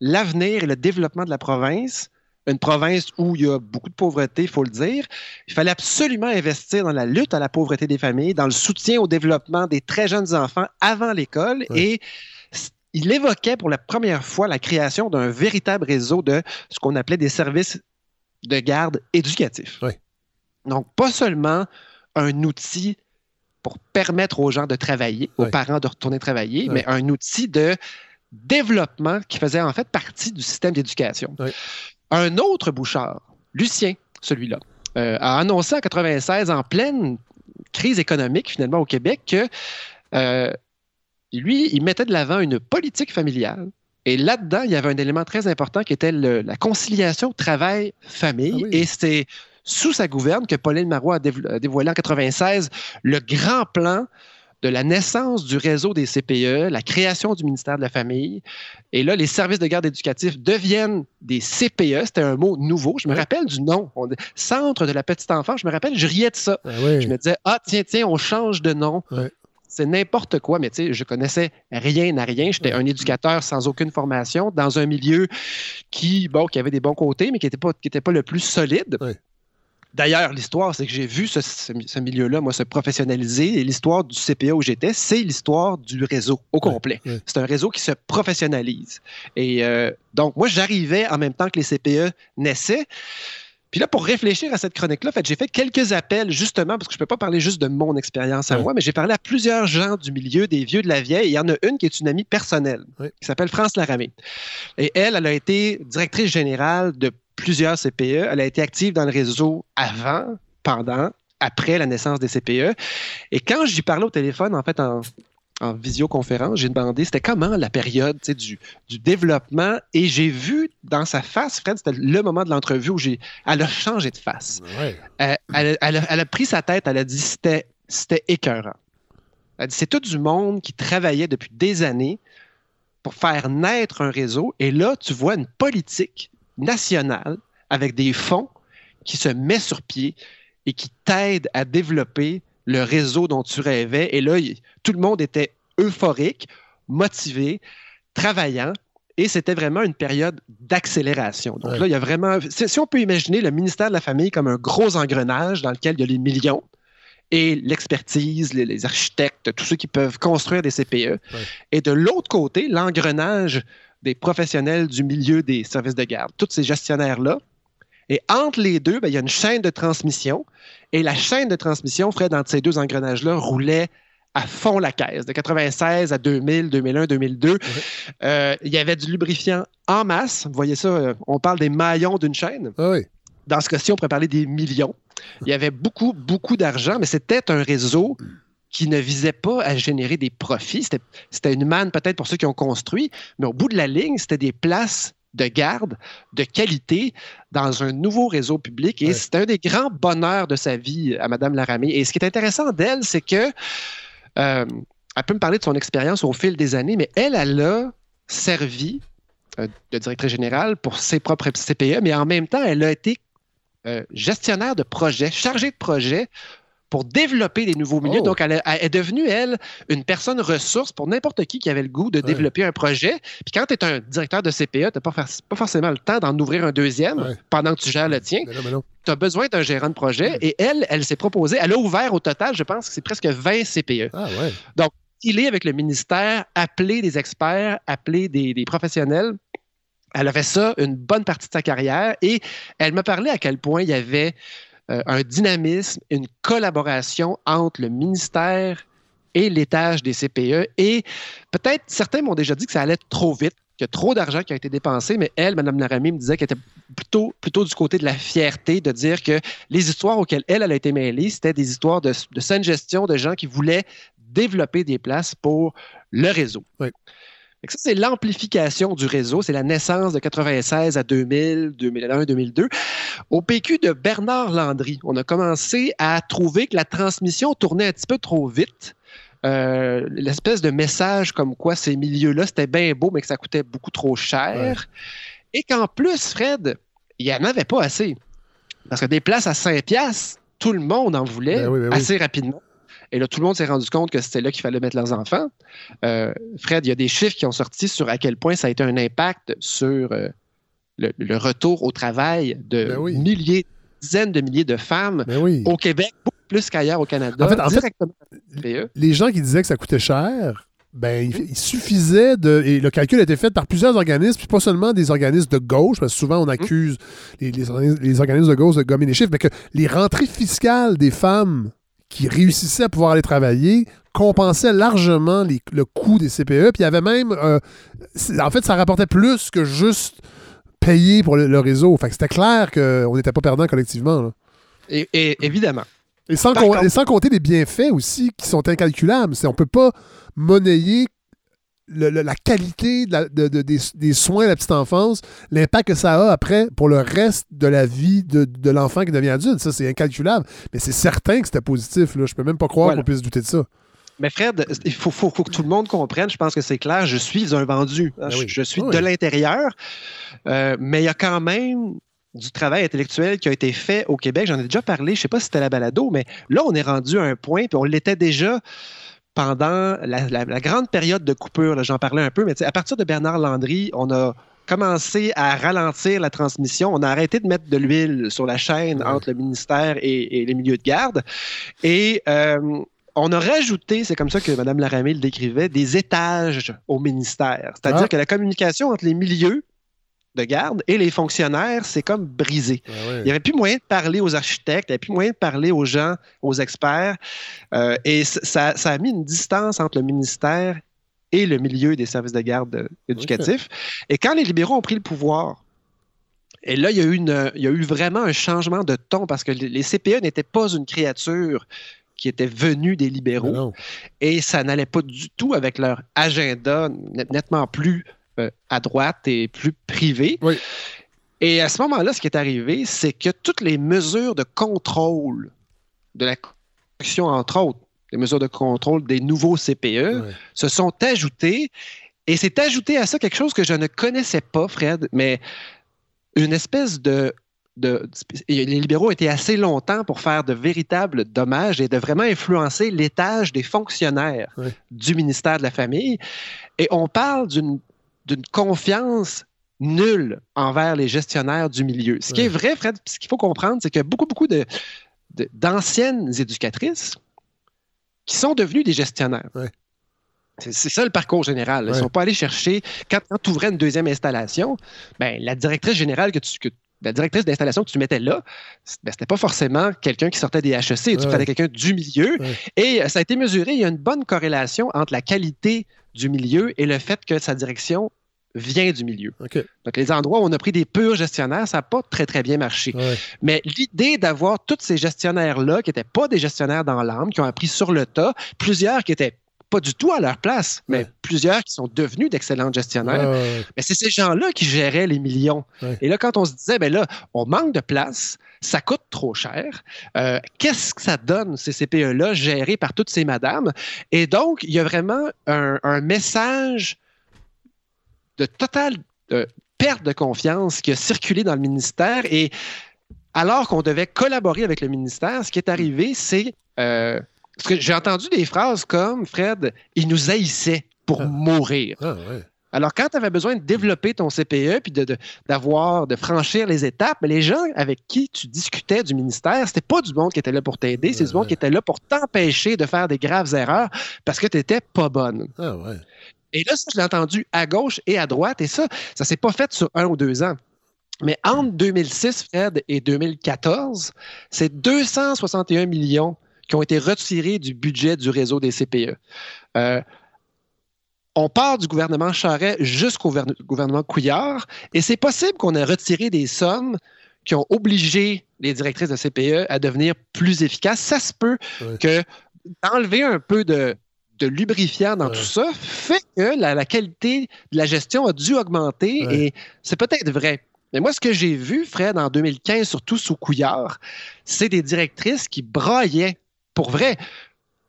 l'avenir et le développement de la province, une province où il y a beaucoup de pauvreté, il faut le dire. Il fallait absolument investir dans la lutte à la pauvreté des familles, dans le soutien au développement des très jeunes enfants avant l'école et il évoquait pour la première fois la création d'un véritable réseau de ce qu'on appelait des services de garde éducatifs. Donc, pas seulement un outil pour permettre aux gens de travailler, aux parents de retourner travailler, mais un outil de développement qui faisait en fait partie du système d'éducation. Un autre Bouchard, Lucien, celui-là, euh, a annoncé en 96, en pleine crise économique finalement au Québec, que euh, lui, il mettait de l'avant une politique familiale. Et là-dedans, il y avait un élément très important qui était la conciliation travail-famille. Ah Et c'est sous sa gouverne que Pauline Marois a, dévoilé en 96 le grand plan de la naissance du réseau des CPE, la création du ministère de la Famille. Et là, les services de garde éducatifs deviennent des CPE. C'était un mot nouveau. Je me rappelle du nom. Centre de la petite enfance. Je me rappelle, je riais de ça. Ah je me disais, ah, tiens, tiens, on change de nom. C'est n'importe quoi, mais tu sais, je connaissais rien à rien. J'étais un éducateur sans aucune formation dans un milieu qui, bon, qui avait des bons côtés, mais qui n'était pas, pas le plus solide. D'ailleurs, l'histoire, c'est que j'ai vu ce, milieu-là, moi, se professionnaliser. Et l'histoire du CPA où j'étais, c'est l'histoire du réseau au complet. C'est un réseau qui se professionnalise. Et euh, donc, moi, j'arrivais en même temps que les CPE naissaient. Puis là, pour réfléchir à cette chronique-là, en fait, j'ai fait quelques appels justement, parce que je ne peux pas parler juste de mon expérience à moi, mais j'ai parlé à plusieurs gens du milieu, des vieux de la vieille. il y en a une qui est une amie personnelle, qui s'appelle France Laramé. Et elle, elle a été directrice générale de plusieurs CPE. Elle a été active dans le réseau avant, pendant, après la naissance des CPE. Et quand j'y parlais au téléphone, en fait, en, en visioconférence, j'ai demandé c'était comment la période du, du développement et j'ai vu dans sa face, Fred, c'était le moment de l'entrevue où j'ai, elle a changé de face. Euh, elle, a, pris sa tête, elle a dit c'était, c'était écœurant. Elle dit c'est tout du monde qui travaillait depuis des années pour faire naître un réseau et là, tu vois une politique nationale avec des fonds qui se met sur pied et qui t'aide à développer le réseau dont tu rêvais. Et là, tout le monde était euphorique, motivé, travaillant. Et c'était vraiment une période d'accélération. Donc là, il y a vraiment. Si on peut imaginer le ministère de la Famille comme un gros engrenage dans lequel il y a les millions et l'expertise, les, architectes, tous ceux qui peuvent construire des CPE. Et de l'autre côté, l'engrenage des professionnels du milieu des services de garde, tous ces gestionnaires-là. Et entre les deux, ben, il y a une chaîne de transmission et la chaîne de transmission, Fred, entre ces deux engrenages-là, roulait à fond la caisse, de 96 à 2000, 2001, 2002. il y avait du lubrifiant en masse. Vous voyez ça, euh, on parle des maillons d'une chaîne. Ah Dans ce cas-ci, on pourrait parler des millions. Il y avait beaucoup, beaucoup d'argent, mais c'était un réseau qui ne visait pas à générer des profits. C'était une manne peut-être pour ceux qui ont construit, mais au bout de la ligne, c'était des places de garde, de qualité dans un nouveau réseau public. Et c'est un des grands bonheurs de sa vie à Mme Laramie. Et ce qui est intéressant d'elle, c'est que euh, elle peut me parler de son expérience au fil des années, mais elle, elle a servi euh, de directrice générale pour ses propres CPE, mais en même temps, elle a été euh, gestionnaire de projet, chargée de projet pour développer des nouveaux milieux. Oh. Donc, elle, est devenue, elle, une personne ressource pour n'importe qui qui avait le goût de développer un projet. Puis quand tu es un directeur de CPE, tu n'as pas, pas, forcément le temps d'en ouvrir un deuxième pendant que tu gères le tien. Tu as besoin d'un gérant de projet. Et elle, elle s'est proposée, elle a ouvert au total, je pense que c'est presque 20 CPE. Ah. Donc, il est avec le ministère, appeler des experts, appeler des, des professionnels. Elle a fait ça une bonne partie de sa carrière et elle m'a parlé à quel point il y avait un dynamisme, une collaboration entre le ministère et l'étage des CPE. Et peut-être certains m'ont déjà dit que ça allait trop vite, qu'il y a trop d'argent qui a été dépensé, mais elle, Mme Laramie, me disait qu'elle était plutôt, plutôt du côté de la fierté, de dire que les histoires auxquelles elle, elle a été mêlée, c'était des histoires de, de saine gestion, de gens qui voulaient développer des places pour le réseau. Oui ça, c'est l'amplification du réseau. C'est la naissance de 96 à 2000, 2001, 2002. Au PQ de Bernard Landry, on a commencé à trouver que la transmission tournait un petit peu trop vite. Euh, l'espèce de message comme quoi ces milieux-là, c'était bien beau, mais que ça coûtait beaucoup trop cher. Et qu'en plus, Fred, il n'y en avait pas assez. Parce que des places à 5 piastres, tout le monde en voulait ben ben assez rapidement. Et là, tout le monde s'est rendu compte que c'était là qu'il fallait mettre leurs enfants. Euh, Fred, il y a des chiffres qui ont sorti sur à quel point ça a été un impact sur euh, le, retour au travail de ben milliers, dizaines de milliers de femmes ben au Québec, beaucoup plus qu'ailleurs au Canada. En fait, e. les gens qui disaient que ça coûtait cher, ben, il, suffisait de. Et le calcul a été fait par plusieurs organismes, puis pas seulement des organismes de gauche, parce que souvent on accuse les, les, organismes de gauche de gommer les chiffres, mais que les rentrées fiscales des femmes qui réussissaient à pouvoir aller travailler compensait largement le coût des CPE. Puis il y avait même. Euh, en fait, ça rapportait plus que juste payer pour le, réseau. Fait que c'était clair qu'on n'était pas perdant collectivement. Et, évidemment. Et sans, sans, compter les bienfaits aussi qui sont incalculables. On ne peut pas monnayer la qualité des, soins de la petite enfance, l'impact que ça a après pour le reste de la vie de, l'enfant qui devient adulte. Ça, c'est incalculable. Mais c'est certain que c'était positif. Là. Je peux même pas croire qu'on puisse douter de ça. Mais Fred, il faut, que tout le monde comprenne, je pense que c'est clair, je suis un vendu. Ben je, suis de l'intérieur, euh, mais il y a quand même du travail intellectuel qui a été fait au Québec. J'en ai déjà parlé, je ne sais pas si c'était la balado, mais là, on est rendu à un point, puis on l'était déjà pendant la, grande période de coupure, j'en parlais un peu, mais à partir de Bernard Landry, on a commencé à ralentir la transmission. On a arrêté de mettre de l'huile sur la chaîne entre le ministère et, les milieux de garde. Et euh, on a rajouté, c'est comme ça que Mme Laramé le décrivait, des étages au ministère. C'est-à-dire ah. que la communication entre les milieux de garde et les fonctionnaires, c'est comme brisé. Ah il n'y avait plus moyen de parler aux architectes, il n'y avait plus moyen de parler aux gens, aux experts. Euh, et ça, a mis une distance entre le ministère et le milieu des services de garde euh, éducatifs. Et quand les libéraux ont pris le pouvoir, et là, il y, a eu il y a eu vraiment un changement de ton parce que les CPE n'étaient pas une créature qui était venue des libéraux. Et ça n'allait pas du tout avec leur agenda nettement plus à droite et plus privé. Et à ce moment-là, ce qui est arrivé, c'est que toutes les mesures de contrôle de la construction, entre autres, les mesures de contrôle des nouveaux CPE, se sont ajoutées. Et c'est ajouté à ça quelque chose que je ne connaissais pas, Fred, mais une espèce de les libéraux ont été assez longtemps pour faire de véritables dommages et de vraiment influencer l'étage des fonctionnaires du ministère de la Famille. Et on parle d'une d'une confiance nulle envers les gestionnaires du milieu. Ce qui est vrai, Fred, ce qu'il faut comprendre, c'est que beaucoup, beaucoup de, d'anciennes éducatrices qui sont devenues des gestionnaires. C'est, ça le parcours général. Ils ne sont pas allés chercher, quand, tu ouvrais une deuxième installation, ben, la directrice générale que tu, la directrice d'installation que tu mettais là, ben, c'était pas forcément quelqu'un qui sortait des HEC. Tu prenais quelqu'un du milieu. Et euh, ça a été mesuré. Il y a une bonne corrélation entre la qualité du milieu et le fait que sa direction vient du milieu. Donc, les endroits où on a pris des purs gestionnaires, ça n'a pas très, très bien marché. Mais l'idée d'avoir tous ces gestionnaires-là, qui n'étaient pas des gestionnaires dans l'âme, qui ont appris sur le tas, plusieurs qui étaient pas du tout à leur place, mais plusieurs qui sont devenus d'excellents gestionnaires. mais c'est ces gens-là qui géraient les millions. Et là, quand on se disait, ben là, on manque de place, ça coûte trop cher, euh, qu'est-ce que ça donne, ces CPE-là, gérés par toutes ces madames? Et donc, il y a vraiment un, message de totale perte de confiance qui a circulé dans le ministère. Et alors qu'on devait collaborer avec le ministère, ce qui est arrivé, c'est euh, parce que j'ai entendu des phrases comme Fred, il nous haïssait pour ah. mourir. Ah, Alors, quand tu avais besoin de développer ton CPE puis de, d'avoir, de, franchir les étapes, les gens avec qui tu discutais du ministère, c'était pas du monde qui était là pour t'aider, c'est du monde qui était là pour t'empêcher de faire des graves erreurs parce que tu n'étais pas bonne. Ah, et là, ça, je l'ai entendu à gauche et à droite, et ça, ça s'est pas fait sur un ou deux ans. Mais entre 2006, Fred, et 2014, c'est 261 millions qui ont été retirés du budget du réseau des CPE. Euh, on part du gouvernement Charret jusqu'au gouvernement Couillard, et c'est possible qu'on ait retiré des sommes qui ont obligé les directrices de CPE à devenir plus efficaces. Ça se peut que d'enlever un peu de, lubrifiant dans tout ça fait que la, qualité de la gestion a dû augmenter, et c'est peut-être vrai. Mais moi, ce que j'ai vu, Fred, en 2015, surtout sous Couillard, c'est des directrices qui braillaient pour vrai,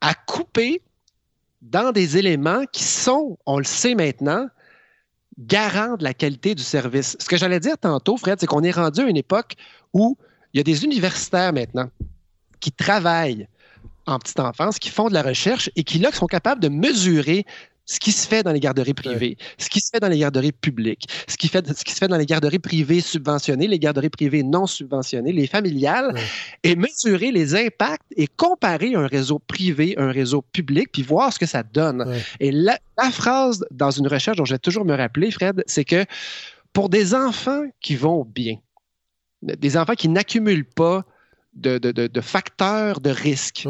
à couper dans des éléments qui sont, on le sait maintenant, garants de la qualité du service. Ce que j'allais dire tantôt, Fred, c'est qu'on est rendu à une époque où il y a des universitaires maintenant qui travaillent en petite enfance, qui font de la recherche et qui, là, sont capables de mesurer ce qui se fait dans les garderies privées, ce qui se fait dans les garderies publiques, ce qui, fait, ce qui se fait dans les garderies privées subventionnées, les garderies privées non subventionnées, les familiales, et mesurer les impacts et comparer un réseau privé, un réseau public, puis voir ce que ça donne. Et la, phrase dans une recherche dont je vais toujours me rappeler, Fred, c'est que pour des enfants qui vont bien, des enfants qui n'accumulent pas de, de, facteurs de risque.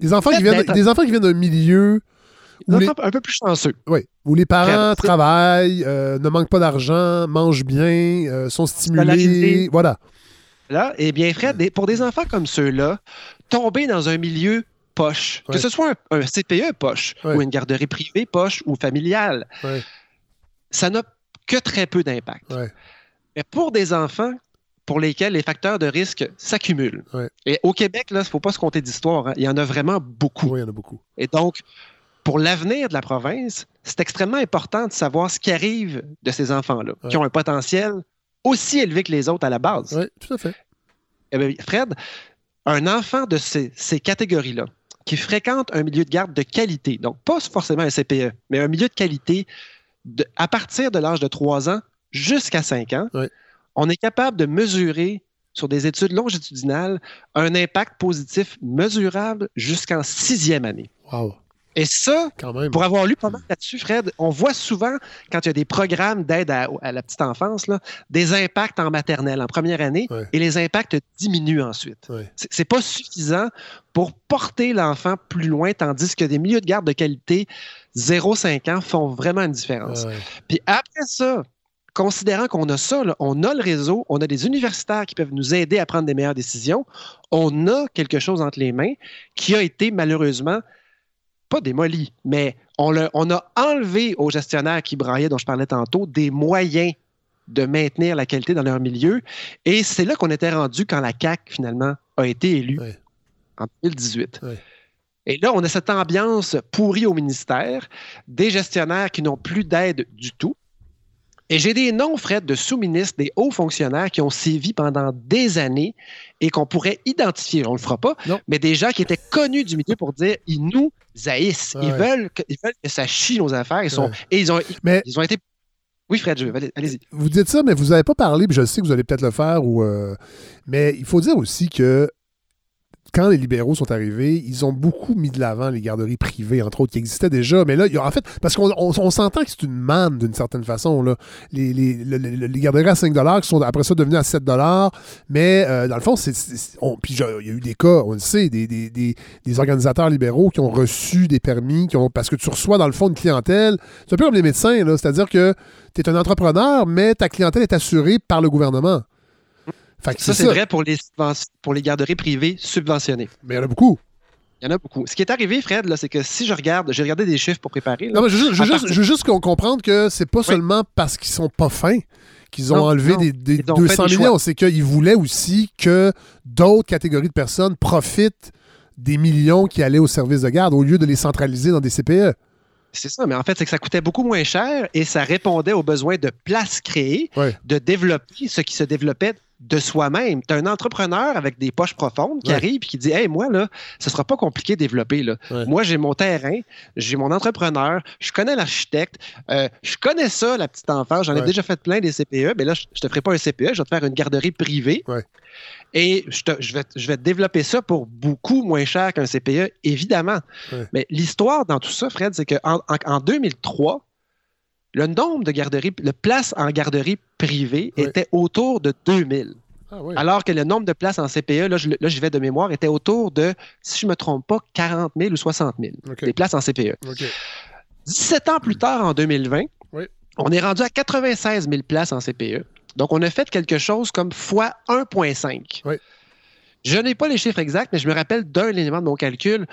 Des enfants, qui viennent, des enfants qui viennent d'un milieu un peu plus chanceux. Oui. Où les parents travaillent, euh, ne manquent pas d'argent, mangent bien, euh, sont stimulés. Voilà. Là, eh bien, Fred, pour des enfants comme ceux-là, tomber dans un milieu poche, que ce soit un, CPE poche, ou une garderie privée poche, ou familiale, ça n'a que très peu d'impact. Mais pour des enfants pour lesquels les facteurs de risque s'accumulent. Et au Québec, il ne faut pas se compter d'histoire. Hein. Il y en a vraiment beaucoup. Oui, il y en a beaucoup. Et donc, pour l'avenir de la province, c'est extrêmement important de savoir ce qui arrive de ces enfants-là, qui ont un potentiel aussi élevé que les autres à la base. Oui, tout à fait. Eh Fred, un enfant de ces, catégories-là, qui fréquente un milieu de garde de qualité, donc pas forcément un CPE, mais un milieu de qualité à partir de l'âge de 3 ans jusqu'à 5 ans, on est capable de mesurer sur des études longitudinales un impact positif mesurable jusqu'en sixième année. Wow. Et ça, pour avoir lu pas mal là-dessus, Fred, on voit souvent, quand il y a des programmes d'aide à, la petite enfance, là, des impacts en maternelle en première année et les impacts diminuent ensuite. C'est pas suffisant pour porter l'enfant plus loin, tandis que des milieux de garde de qualité 0-5 ans font vraiment une différence. Puis après ça, considérant qu'on a ça, on a le réseau, on a des universitaires qui peuvent nous aider à prendre des meilleures décisions, on a quelque chose entre les mains qui a été malheureusement pas démoli, mais on, on a enlevé aux gestionnaires qui braillaient, dont je parlais tantôt, des moyens de maintenir la qualité dans leur milieu. Et c'est là qu'on était rendu quand la CAC finalement a été élue en 2018. Et là, on a cette ambiance pourrie au ministère, des gestionnaires qui n'ont plus d'aide du tout. Et j'ai des noms, Fred, de sous-ministres, des hauts fonctionnaires qui ont sévi pendant des années et qu'on pourrait identifier. On ne le fera pas, mais des gens qui étaient connus du milieu pour dire ils nous haïssent. Ils, veulent que, veulent que, ça chie nos affaires. Ils sont, Et ils ont, mais... ils ont été oui, Fred, allez-y. Vous dites ça, mais vous n'avez pas parlé, puis je sais que vous allez peut-être le faire, ou, euh, mais il faut dire aussi que quand les libéraux sont arrivés, ils ont beaucoup mis de l'avant les garderies privées, entre autres, qui existaient déjà. Mais là, en fait, parce qu'on s'entend que c'est une manne d'une certaine façon. Là. Les, garderies à 5 qui sont après ça devenues à 7 Mais euh, dans le fond, il y a eu des cas, on le sait, des, des, organisateurs libéraux qui ont reçu des permis, qui ont, parce que tu reçois dans le fond une clientèle. C'est un peu comme les médecins, c'est-à-dire que tu es un entrepreneur, mais ta clientèle est assurée par le gouvernement ça, c'est vrai pour les, pour les garderies privées subventionnées. Mais il y en a beaucoup. Il y en a beaucoup. Ce qui est arrivé, Fred, c'est que si je regarde, j'ai regardé des chiffres pour préparer. non, mais je, veux juste qu'on comprenne que c'est pas seulement parce qu'ils sont pas fins qu'ils ont enlevé des, 200 millions, c'est qu'ils voulaient aussi que d'autres catégories de personnes profitent des millions qui allaient au service de garde au lieu de les centraliser dans des CPE. C'est ça, mais en fait, c'est que ça coûtait beaucoup moins cher et ça répondait aux besoins de places créées, de développer ce qui se développait de soi-même. Tu as un entrepreneur avec des poches profondes qui arrive et qui dit Hey, moi, là, ce sera pas compliqué de développer. Là. Moi, j'ai mon terrain, j'ai mon entrepreneur, je connais l'architecte, euh, je connais ça, la petite enfance, j'en ai déjà fait plein des CPE, mais là, je te ferai pas un CPE, je vais te faire une garderie privée. Et je, vais, je vais développer ça pour beaucoup moins cher qu'un CPE, évidemment. Mais l'histoire dans tout ça, Fred, c'est qu'en en 2003, le nombre de garderies, de places en garderie privée était autour de 2000. Ah Alors que le nombre de places en CPE, là, je, vais de mémoire, était autour de, si je ne me trompe pas, 40 000 ou 60 000. Des places en CPE. 17 ans plus tard, en 2020, on est rendu à 96 000 places en CPE. Donc, on a fait quelque chose comme fois 1,5. Je n'ai pas les chiffres exacts, mais je me rappelle d'un élément de mon calcul.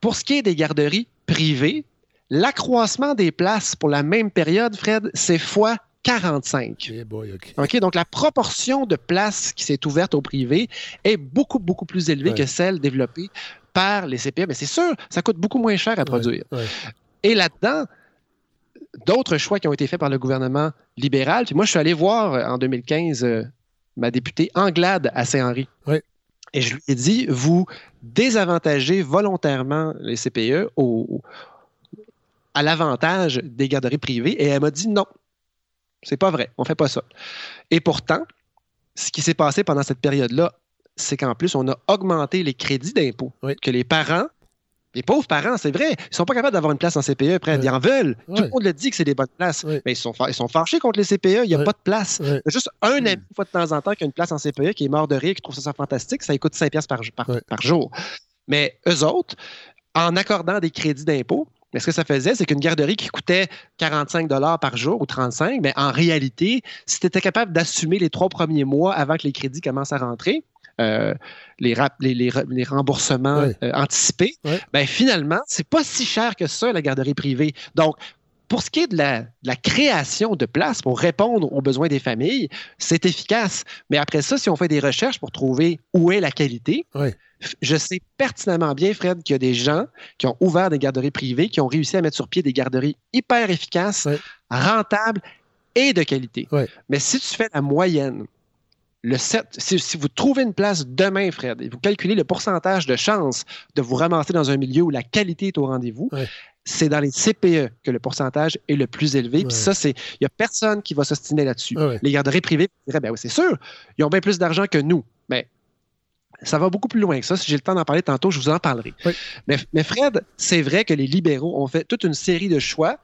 Pour ce qui est des garderies privées, L'accroissement des places pour la même période, Fred, c'est fois 45. OK, donc la proportion de places qui s'est ouverte au privé est beaucoup, beaucoup plus élevée que celle développée par les CPE. Mais c'est sûr, ça coûte beaucoup moins cher à produire. Et là-dedans, d'autres choix qui ont été faits par le gouvernement libéral. Puis moi, je suis allé voir euh, en 2015 euh, ma députée Anglade à Saint-Henri. Et je lui ai dit, vous désavantagez volontairement les CPE au, à l'avantage des garderies privées. Et elle m'a dit non, c'est pas vrai, on fait pas ça. Et pourtant, ce qui s'est passé pendant cette période-là, c'est qu'en plus, on a augmenté les crédits d'impôt. Que les parents, les pauvres parents, c'est vrai, ils sont pas capables d'avoir une place en CPE. Près, Ils en veulent. Tout le monde le dit que c'est des bonnes places. Mais ils sont, ils sont fâchés contre les CPE. Il n'y a pas de place. Il y a juste un ami, une fois de temps en temps, qui a une place en CPE, qui est mort de rire, qui trouve ça fantastique. Ça coûte 5 pièces par, par jour. Mais eux autres, en accordant des crédits d'impôt, mais ce que ça faisait, c'est qu'une garderie qui coûtait 45 par jour ou 35, mais en réalité, si tu étais capable d'assumer les trois premiers mois avant que les crédits commencent à rentrer, euh, les, les, remboursements euh, anticipés, ben finalement, c'est pas si cher que ça, la garderie privée. Donc, pour ce qui est de la, création de places pour répondre aux besoins des familles, c'est efficace. Mais après ça, si on fait des recherches pour trouver où est la qualité, je sais pertinemment bien, Fred, qu'il y a des gens qui ont ouvert des garderies privées, qui ont réussi à mettre sur pied des garderies hyper efficaces, rentables et de qualité. Mais si tu fais la moyenne, le si, vous trouvez une place demain, Fred, et vous calculez le pourcentage de chances de vous ramasser dans un milieu où la qualité est au rendez-vous, c'est dans les CPE que le pourcentage est le plus élevé. Puis ça, c'est. Il n'y a personne qui va s'ostiner là-dessus. Les garderies privées diraient, ben oui, c'est sûr, ils ont bien plus d'argent que nous. Mais ça va beaucoup plus loin que ça. Si j'ai le temps d'en parler tantôt, je vous en parlerai. Mais, Fred, c'est vrai que les libéraux ont fait toute une série de choix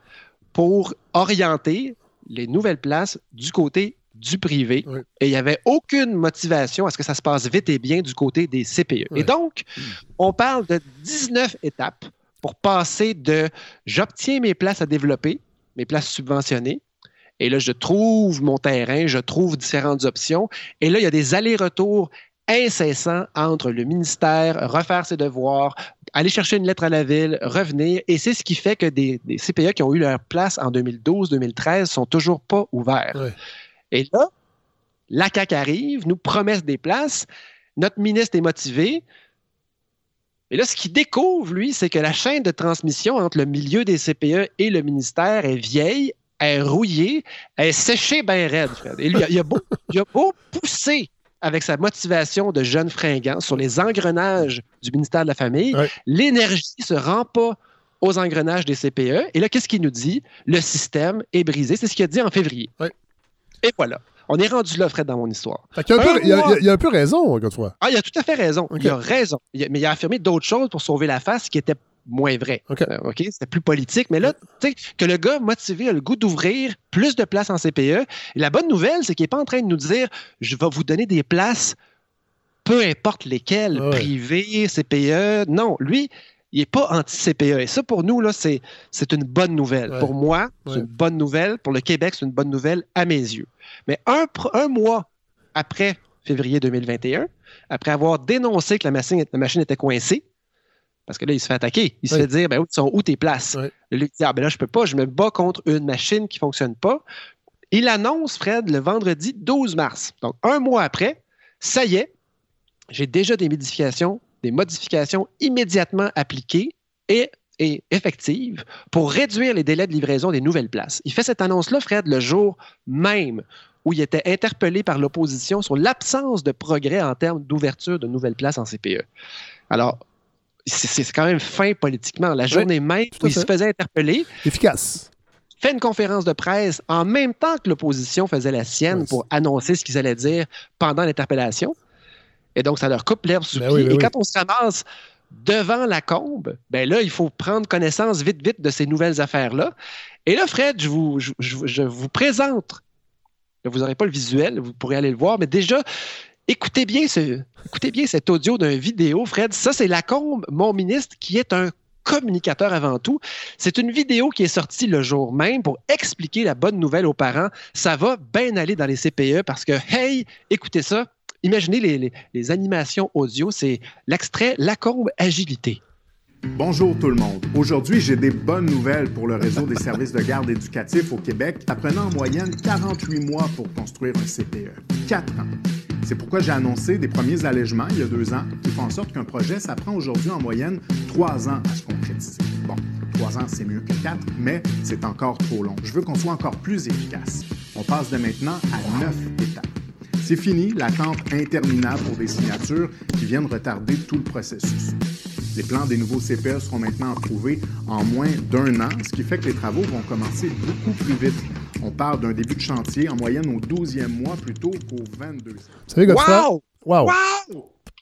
pour orienter les nouvelles places du côté du privé. Et il n'y avait aucune motivation à ce que ça se passe vite et bien du côté des CPE. Et donc, on parle de 19 étapes pour passer de j'obtiens mes places à développer, mes places subventionnées, et là, je trouve mon terrain, je trouve différentes options. Et là, il y a des allers-retours incessants entre le ministère, refaire ses devoirs, aller chercher une lettre à la ville, revenir. Et c'est ce qui fait que des, CPE qui ont eu leur place en 2012-2013 sont toujours pas ouverts. Et là, la CAQ arrive, nous promet des places. Notre ministre est motivé. Et là, ce qu'il découvre, lui, c'est que la chaîne de transmission entre le milieu des CPE et le ministère est vieille, est rouillée, est séchée bien raide, Fred. Et lui, il a, beau, il a beau pousser avec sa motivation de jeune fringant sur les engrenages du ministère de la Famille, l'énergie ne se rend pas aux engrenages des CPE. Et là, qu'est-ce qu'il nous dit? Le système est brisé. C'est ce qu'il a dit en février. Et voilà. On est rendu là, Fred, dans mon histoire. il, a un il, a, un peu raison, Godefroy. Ah, il a tout à fait raison. Il a raison. mais il a affirmé d'autres choses pour sauver la face qui étaient moins vrai. Euh, OK? C'était plus politique. Mais là, tu sais, que le gars motivé a le goût d'ouvrir plus de places en CPE. Et la bonne nouvelle, c'est qu'il n'est pas en train de nous dire je vais vous donner des places, peu importe lesquelles, privées, CPE. Non, lui, il n'est pas anti-CPE. Et ça, pour nous, là, c'est, c'est une bonne nouvelle. Pour moi, c'est une bonne nouvelle. Pour le Québec, c'est une bonne nouvelle à mes yeux. Mais un, un mois après février 2021, après avoir dénoncé que la machine, la machine était coincée, parce que là, il se fait attaquer. Il se fait dire, ben, où sont où tes places? Là, il dit, ah, ben là, je peux pas, je me bats contre une machine qui fonctionne pas. Il annonce, Fred, le vendredi 12 mars. Donc, un mois après, ça y est, j'ai déjà des modifications, des modifications immédiatement appliquées et, et effectives pour réduire les délais de livraison des nouvelles places. Il fait cette annonce-là, Fred, le jour même où il était interpellé par l'opposition sur l'absence de progrès en termes d'ouverture de nouvelles places en CPE. Alors, c'est quand même fin politiquement. La journée même où il se faisait interpeller. Efficace. Fait une conférence de presse en même temps que l'opposition faisait la sienne pour annoncer ce qu'ils allaient dire pendant l'interpellation. Et donc, ça leur coupe l'herbe sous ben pied. Ben Et quand on se ramasse devant la combe, ben là, il faut prendre connaissance vite, vite de ces nouvelles affaires-là. Et là, Fred, je vous, je vous présente. Vous n'aurez pas le visuel, vous pourrez aller le voir, mais déjà, Écoutez bien, cet audio d'un vidéo, Fred. Ça, c'est Lacombe, mon ministre, qui est un communicateur avant tout. C'est une vidéo qui est sortie le jour même pour expliquer la bonne nouvelle aux parents. Ça va bien aller dans les CPE parce que, hey, écoutez ça. Imaginez les, les animations audio. C'est l'extrait Lacombe Agilité. Bonjour tout le monde. Aujourd'hui, j'ai des bonnes nouvelles pour le réseau des services de garde éducatifs au Québec, apprenant en moyenne 48 mois pour construire un CPE. 4 ans. C'est pourquoi j'ai annoncé des premiers allègements il y a deux ans qui font en sorte qu'un projet, ça prend aujourd'hui en moyenne trois ans à se concrétiser. Bon, trois ans, c'est mieux que quatre, mais c'est encore trop long. Je veux qu'on soit encore plus efficace. On passe de maintenant à neuf étapes. C'est fini l'attente interminable pour des signatures qui viennent retarder tout le processus. Les plans des nouveaux CPE seront maintenant approuvés en moins d'un an, ce qui fait que les travaux vont commencer beaucoup plus vite. On parle d'un début de chantier en moyenne au 12e mois plutôt qu'au 22e. Vous savez, wow! wow!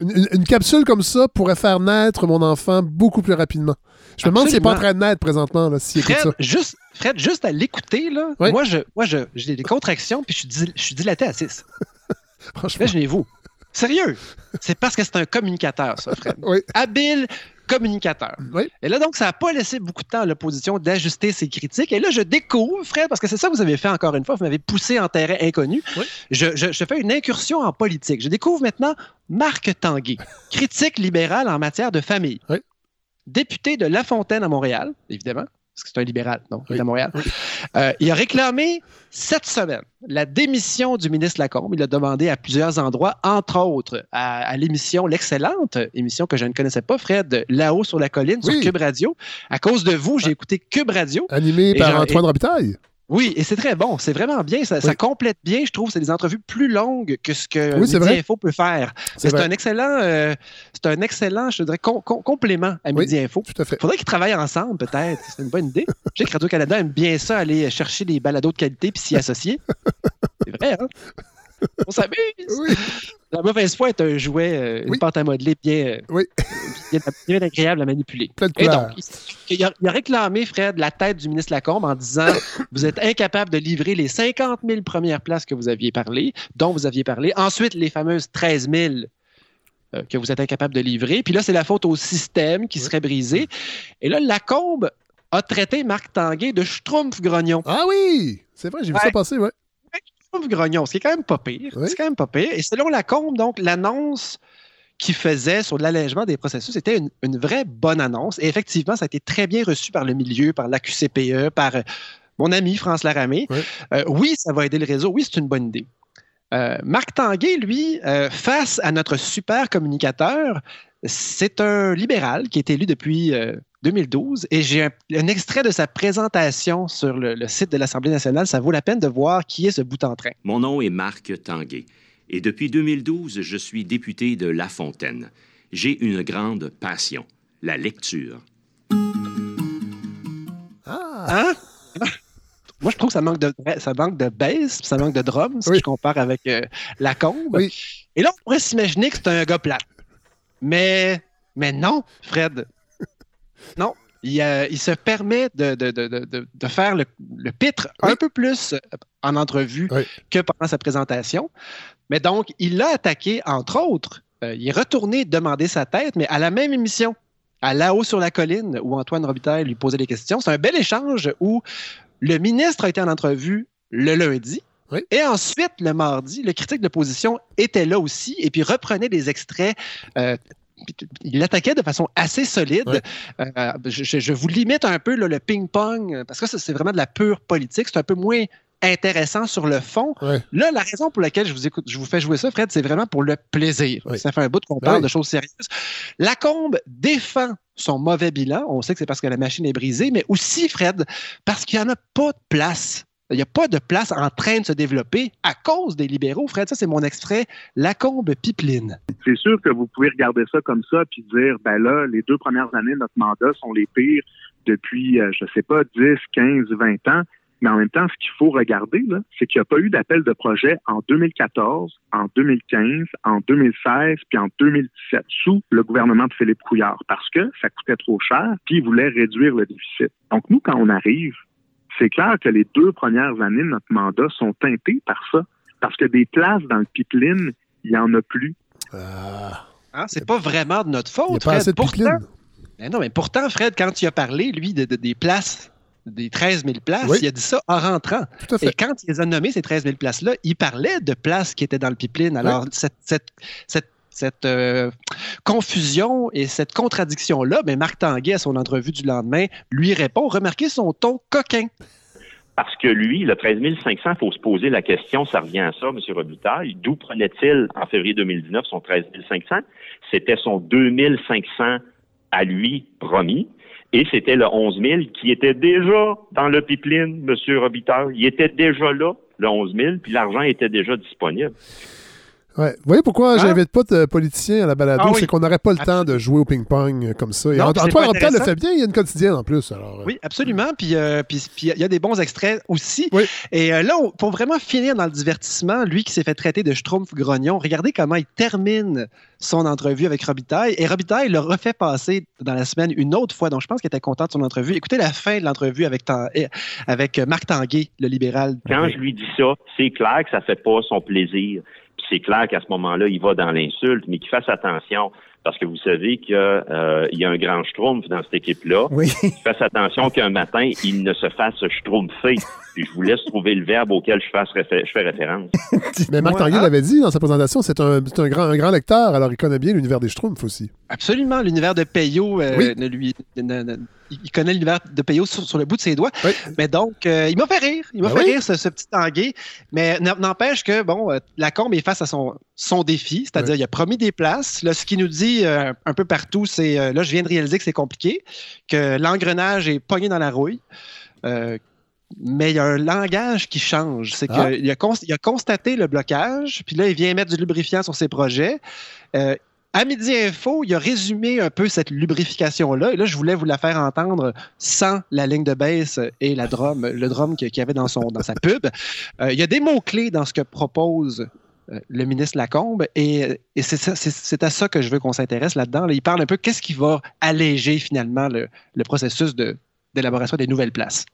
Une, capsule comme ça pourrait faire naître mon enfant beaucoup plus rapidement. Je me demande s'il n'est pas en train de naître présentement, là, s'il écoute ça. Juste, Fred, juste à l'écouter, là, moi, je, moi j'ai des contractions puis je suis, je suis dilaté à 6. Franchement. Imaginez-vous. Sérieux, c'est parce que c'est un communicateur, ça, Fred. Habile communicateur. Et là, donc, ça n'a pas laissé beaucoup de temps à l'opposition d'ajuster ses critiques. Et là, je découvre, Fred, parce que c'est ça que vous avez fait encore une fois, vous m'avez poussé en terrain inconnu. Je, je, fais une incursion en politique. Je découvre maintenant Marc Tanguay, critique libéral en matière de famille. Député de La Fontaine à Montréal, évidemment parce que c'est un libéral, non, il est à Montréal. Euh, il a réclamé cette semaine la démission du ministre Lacombe. Il l'a demandé à plusieurs endroits, entre autres à, l'émission, l'excellente émission que je ne connaissais pas, Fred, Là-haut sur la colline, sur Cube Radio. À cause de vous, j'ai ah. écouté Cube Radio. Animé par Antoine Robitaille? Oui, et c'est très bon. C'est vraiment bien. Ça, complète bien, je trouve. C'est des entrevues plus longues que ce que Midi Info peut faire. C'est un excellent, euh, c'est un excellent, je dirais, complément à Midi Info. Tout à fait. Faudrait qu'ils travaillent ensemble, peut-être. C'est une bonne idée. Je sais que Radio-Canada aime bien ça, aller chercher des balados de qualité puis s'y associer. c'est vrai, hein? On s'amuse. La mauvaise foi est un jouet, euh, une pâte à modeler bien, oui. bien, agréable à manipuler. Et donc, il, a, réclamé, Fred, la tête du ministre Lacombe en disant Vous êtes incapable de livrer les 50 000 premières places que vous aviez parlé, dont vous aviez parlé. Ensuite, les fameuses 13 000 euh, que vous êtes incapable de livrer. Puis là, c'est la faute au système qui serait brisé. Et là, Lacombe a traité Marc Tanguay de schtroumpf-grognon. Ah oui! C'est vrai, j'ai vu ça passer, ouais. Schtroumpf-grognon, ce qui est quand même pas pire. C'est quand même pas pire. Et selon Lacombe, donc, l'annonce qu'il faisait sur l'allègement des processus était une, vraie bonne annonce. Et effectivement, ça a été très bien reçu par le milieu, par l'AQCPE, par euh, mon ami France Laramé. Euh, oui, ça va aider le réseau. Oui, c'est une bonne idée. Euh, Marc Tanguay, lui, euh, face à notre super communicateur, c'est un libéral qui est élu depuis 2012 euh, et j'ai un, extrait de sa présentation sur le, le site de l'Assemblée nationale. Ça vaut la peine de voir qui est ce bout en train. Mon nom est Marc Tanguay et depuis 2012, je suis député de La Fontaine. J'ai une grande passion, la lecture. Ah! Hein? Moi, je trouve que ça manque de, ça manque de bass, ça manque de drum, si je compare avec euh, la combe. Et là, on pourrait s'imaginer que c'est un gars plat. Mais, mais non, Fred. Non. Il, euh, il se permet de, de, de, de faire le, le pitre un peu plus en entrevue que pendant sa présentation. Mais donc, il l'a attaqué, entre autres. Euh, il est retourné demander sa tête, mais à la même émission à là-haut sur la colline où Antoine Robitaille lui posait des questions. C'est un bel échange où le ministre a été en entrevue le lundi. Et ensuite, le mardi, le critique de l'opposition était là aussi et puis reprenait des extraits. Euh, il l'attaquait de façon assez solide. Euh, je, vous limite un peu le ping-pong parce que c'est vraiment de la pure politique. C'est un peu moins intéressant sur le fond. Là, la raison pour laquelle je vous, écoute, je vous fais jouer ça, Fred, c'est vraiment pour le plaisir. Ça fait un bout qu'on ben parle de choses sérieuses. Lacombe défend son mauvais bilan. On sait que c'est parce que la machine est brisée, mais aussi, Fred, parce qu'il n'y en a pas de place. Il n'y a pas de place en train de se développer à cause des libéraux. Fred, ça, c'est mon extrait Lacombe Pipeline. C'est sûr que vous pouvez regarder ça comme ça puis dire, ben là, les deux premières années de notre mandat sont les pires depuis, euh, je ne sais pas, 10, 15, 20 ans. Mais en même temps, ce qu'il faut regarder, c'est qu'il n'y a pas eu d'appel de projet en 2014, en 2015, en 2016, puis en 2017, sous le gouvernement de Philippe Couillard, parce que ça coûtait trop cher, puis il voulait réduire le déficit. Donc, nous, quand on arrive, c'est clair que les deux premières années de notre mandat sont teintées par ça, parce que des places dans le pipeline, il n'y en a plus. Ah. ah, c'est pas vraiment de notre faute, il Fred. Pourtant, mais non, mais pourtant, Fred, quand tu as parlé, lui, de, des places des 13 000 places, il a dit ça en rentrant. Et quand il les a nommés, ces 13 000 places-là, il parlait de places qui étaient dans le pipeline. Alors, cette, euh, confusion et cette contradiction-là, mais ben, Marc Tanguay, à son entrevue du lendemain, lui répond. Remarquez son ton coquin. Parce que lui, le 13 500, il faut se poser la question, ça revient à ça, M. Robitaille, d'où prenait-il en février 2019 son 13 500? C'était son 2 500 à lui promis. Et c'était le 11 000 qui était déjà dans le pipeline, M. Robitaille. Il était déjà là, le 11 000, puis l'argent était déjà disponible. Ouais. Vous voyez pourquoi hein? j'invite pas de politiciens à la balado? Ah c'est qu'on n'aurait pas le temps de jouer au ping-pong euh, comme ça. Et Antoine Robitaille le fait bien, il y a une quotidienne en plus. Alors, euh. Oui, absolument. Puis euh, il y a des bons extraits aussi. Et là, pour vraiment finir dans le divertissement, lui qui s'est fait traiter de schtroumpf-grognon, regardez comment il termine son entrevue avec Robitaille. Et Robitaille le refait passer dans la semaine une autre fois, donc je pense qu'il était content de son entrevue. Écoutez la fin de l'entrevue avec, avec Marc Tanguay, le libéral. Quand je lui dis ça, c'est clair que ça fait pas son plaisir c'est clair qu'à ce moment-là, il va dans l'insulte, mais qu'il fasse attention parce que vous savez qu'il euh, y a un grand schtroumpf dans cette équipe-là. Oui. Fasse attention qu'un matin, il ne se fasse schtroumpfer. Puis je vous laisse trouver le verbe auquel je, fasse je fais référence. Mais Marc Tanguy l'avait dit dans sa présentation, c'est un, un, grand, un grand lecteur, alors il connaît bien l'univers des schtroumpfs aussi. Absolument, l'univers de Peyo, euh, lui, il connaît l'univers de Peyo sur, le bout de ses doigts. Mais donc, euh, il m'a fait rire, il m'a ben fait rire ce, petit Tanguay. Mais n'empêche que, bon, la euh, Lacombe est face à son, son défi, c'est-à-dire il a promis des places. Là, ce qu'il nous dit un peu partout, c'est, là, je viens de réaliser que c'est compliqué, que l'engrenage est pogné dans la rouille mais il y a un langage qui change. C'est ah. qu'il a, a, constaté le blocage, puis là, il vient mettre du lubrifiant sur ses projets. Euh, à Midi Info, il a résumé un peu cette lubrification-là. Et là, je voulais vous la faire entendre sans la ligne de baisse et la drum, le drum qu'il y avait dans, son, dans sa pub. Euh, il y a des mots-clés dans ce que propose euh, le ministre Lacombe. Et, c'est à ça que je veux qu'on s'intéresse là-dedans. il parle un peu qu'est-ce qui va alléger finalement le, le processus d'élaboration des nouvelles places?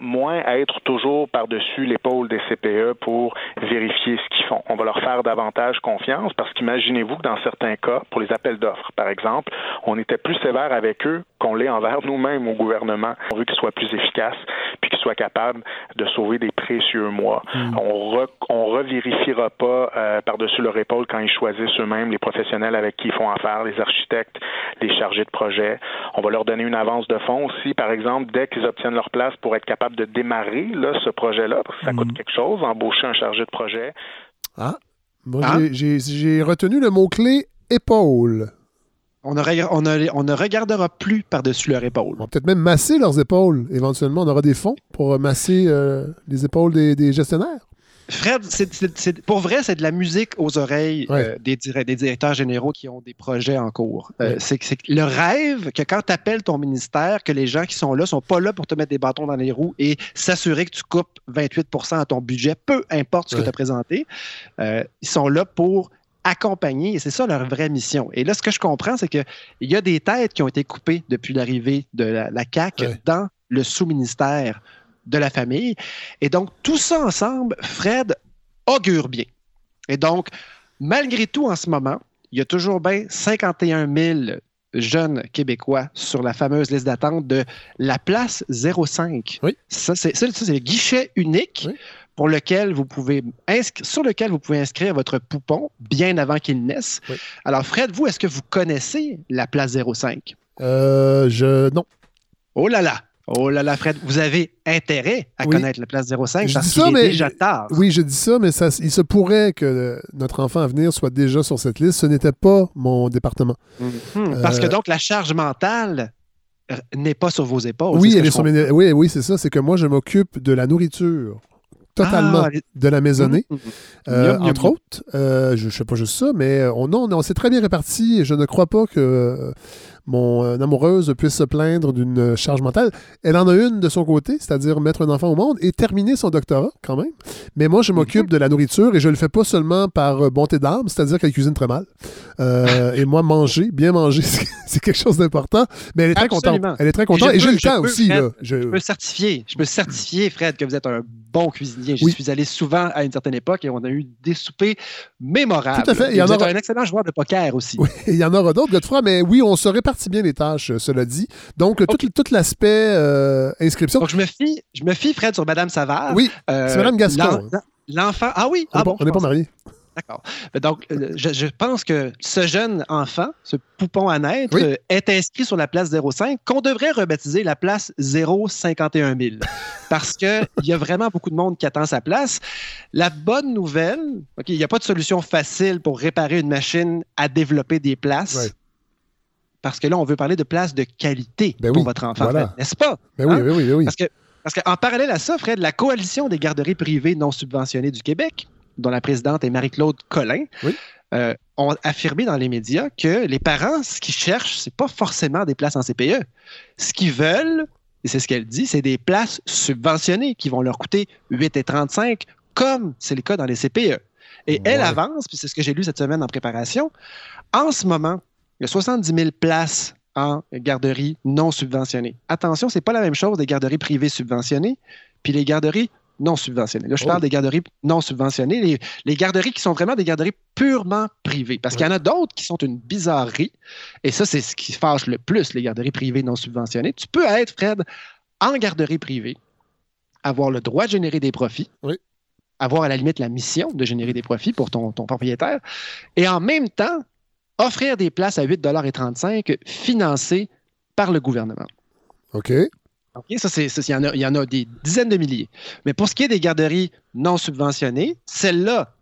Moins être toujours par-dessus l'épaule des CPE pour vérifier ce qu'ils font. On va leur faire davantage confiance parce qu'imaginez-vous que dans certains cas, pour les appels d'offres, par exemple, on était plus sévère avec eux qu'on l'est envers nous-mêmes au gouvernement. On veut qu'ils soient plus efficaces puis qu'ils soient capables de sauver des précieux mois. Mm. On, re, on revérifiera pas euh, par-dessus leur épaule quand ils choisissent eux-mêmes les professionnels avec qui ils font affaire, les architectes, les chargés de projet. On va leur donner une avance de fonds aussi, par exemple, dès qu'ils obtiennent leur place pour être capables de démarrer là, ce projet-là, parce que ça coûte mm. quelque chose, embaucher un chargé de projet. Ah, moi ah. j'ai retenu le mot-clé épaule. On, on, ne regardera plus par-dessus leur épaule. On va peut-être même masser leurs épaules. Éventuellement, on aura des fonds pour masser euh, les épaules des gestionnaires. Fred, pour vrai, c'est de la musique aux oreilles euh, des, des, directeurs généraux qui ont des projets en cours. Euh, c'est, le rêve que quand tu appelles ton ministère, que les gens qui sont là sont pas là pour te mettre des bâtons dans les roues et s'assurer que tu coupes 28% à ton budget, peu importe ce que tu as présenté. Euh, ils sont là pour accompagner et c'est ça leur vraie mission. Et là, ce que je comprends, c'est qu'il y a des têtes qui ont été coupées depuis l'arrivée de la, la CAQ dans le sous-ministère de la famille. Et donc, tout ça ensemble, Fred augure bien. Et donc, malgré tout, en ce moment, il y a toujours bien 51 000 jeunes Québécois sur la fameuse liste d'attente de la place 05. Oui. Ça, c'est le guichet unique pour lequel vous pouvez sur lequel vous pouvez inscrire votre poupon bien avant qu'il naisse. Alors, Fred, vous, est-ce que vous connaissez la place 05? Euh, je... Non. Oh là là! Oh là là, Fred, vous avez intérêt à connaître la place 05 parce qu'il est déjà tard. Oui, je dis ça, mais ça, il se pourrait que notre enfant à venir soit déjà sur cette liste. Ce n'était pas mon département. Mhm. Parce que euh, donc la charge mentale euh, n'est pas sur vos épaules. Oui, elle est sur mes... oui, oui, c'est ça. C'est que moi, je m'occupe de la nourriture totalement ah, de la maisonnée, mhm. Euh, entre autres. je ne sais pas juste ça, mais on, on, on s'est très bien répartis et je ne crois pas que mon euh, amoureuse puisse se plaindre d'une charge mentale. Elle en a une de son côté, c'est-à-dire mettre un enfant au monde et terminer son doctorat quand même. Mais moi, je m'occupe de la nourriture et je le fais pas seulement par euh, bonté d'âme, c'est-à-dire qu'elle cuisine très mal. Euh, et moi, manger, bien manger, c'est quelque chose d'important. Mais elle est très contente. Elle est très contente. Et, j'ai le temps aussi. je... peux certifier, je peux certifier, Fred, que vous êtes un bon cuisinier. Je suis allé souvent à une certaine époque et on a eu des soupers mémorables. Tout à fait. Il y en vous êtes un excellent joueur de poker aussi. Oui, il y en aura d'autres, Godefroy, mais oui, on se répare bien les tâches, euh, cela dit. Donc, tout, l'aspect euh, inscription. Donc, je me, fie, je me fie, Fred, sur Madame Savard. Oui, euh, c'est Madame Gaston. L'enfant. Ah oui, on ah, bon, on n'est pas mariés. D'accord. Donc, je, pense que ce jeune enfant, ce poupon à naître, est inscrit sur la place 05, qu'on devrait rebaptiser la place 051 000. parce qu'il y a vraiment beaucoup de monde qui attend sa place. La bonne nouvelle, il n'y a pas de solution facile pour réparer une machine à développer des places parce que là, on veut parler de places de qualité ben pour votre enfant, n'est-ce pas? Ben oui, hein? oui, oui, oui, Parce que parce qu'en parallèle à ça, Fred, la coalition des garderies privées non subventionnées du Québec, dont la présidente est Marie-Claude Collin, euh, ont affirmé dans les médias que les parents, ce qu'ils cherchent, c'est pas forcément des places en CPE. Ce qu'ils veulent, et c'est ce qu'elle dit, c'est des places subventionnées qui vont leur coûter 8,35 comme c'est le cas dans les CPE. Et elle avance, puis c'est ce que j'ai lu cette semaine en préparation. En ce moment, il y a 70 000 places en garderies non subventionnées. Attention, ce n'est pas la même chose des garderies privées subventionnées puis les garderies non subventionnées. Là, je parle oh. des garderies non subventionnées, les, garderies qui sont vraiment des garderies purement privées. Parce qu'il y en a d'autres qui sont une bizarrerie. Et ça, c'est ce qui fâche le plus, les garderies privées non subventionnées. Tu peux être, Fred, en garderie privée, avoir le droit de générer des profits. avoir à la limite la mission de générer des profits pour ton, ton propriétaire, et en même temps offrir des places à 8,35 financées par le gouvernement. OK. OK, ça, c'est, il, y en a, des dizaines de milliers. Mais pour ce qui est des garderies non subventionnées, celle-là,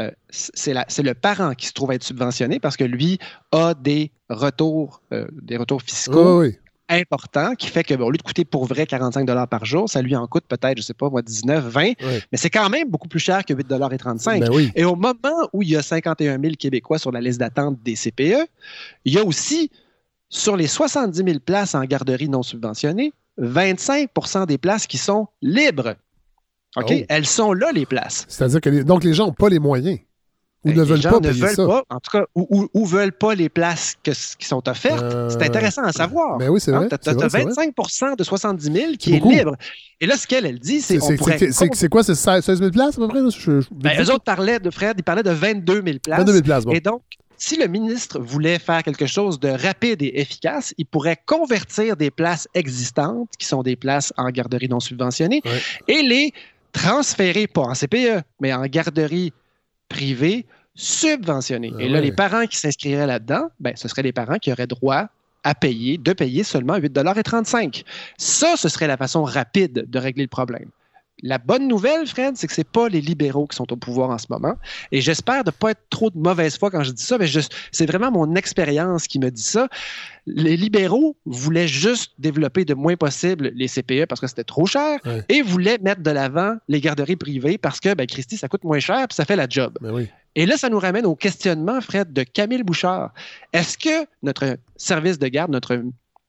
euh, c'est, le parent qui se trouve être subventionné parce que lui a des retours, euh, des retours fiscaux oui important qui fait que, au lieu de coûter pour vrai 45 par jour, ça lui en coûte peut-être, je sais pas, moi, 19, 20, mais c'est quand même beaucoup plus cher que 8 et 35. Ben et au moment où il y a 51 000 Québécois sur la liste d'attente des CPE, il y a aussi, sur les 70 000 places en garderie non subventionnées, 25% des places qui sont libres. OK? Oh. Elles sont là, les places. C'est-à-dire que donc les gens n'ont pas les moyens. Ou Ben, ne les veulent gens pas ne veulent ça. pas, en tout cas, ou, ou- ou veulent pas les places que- qui sont offertes. Euh, c'est intéressant à savoir. Ben oui, c'est vrai. Tu as, vrai, c'est vrai. 25% de 70 000 qui est, libre. Et là, ce qu'elle, elle dit, c'est C'est pourrait... quoi? C'est 16 000 places à peu près? là? Je- je- Ben, eux autres parlaient de, Fred, ils parlaient de 22 000 places. 22 000 places, bon. Et donc, si le ministre voulait faire quelque chose de rapide et efficace, il pourrait convertir des places existantes, qui sont des places en garderie non subventionnées, Ouais. et les transférer, pas en CPE, mais en garderie privée subventionnée. Ah et là, ouais. les parents qui s'inscriraient là-dedans, ben, ce seraient les parents qui auraient droit à payer, de payer seulement 8,35 Ça, ce serait la façon rapide de régler le problème. La bonne nouvelle, Fred, c'est que ce pas les libéraux qui sont au pouvoir en ce moment. Et j'espère de ne pas être trop de mauvaise foi quand je dis ça, mais c'est vraiment mon expérience qui me dit ça. Les libéraux voulaient juste développer de moins possible les CPE parce que c'était trop cher et voulaient mettre de l'avant les garderies privées parce que, ben, Christy, ça coûte moins cher puis ça fait la job. Ben oui. Et là, ça nous ramène au questionnement, Fred, de Camille Bouchard. Est-ce que notre service de garde, notre,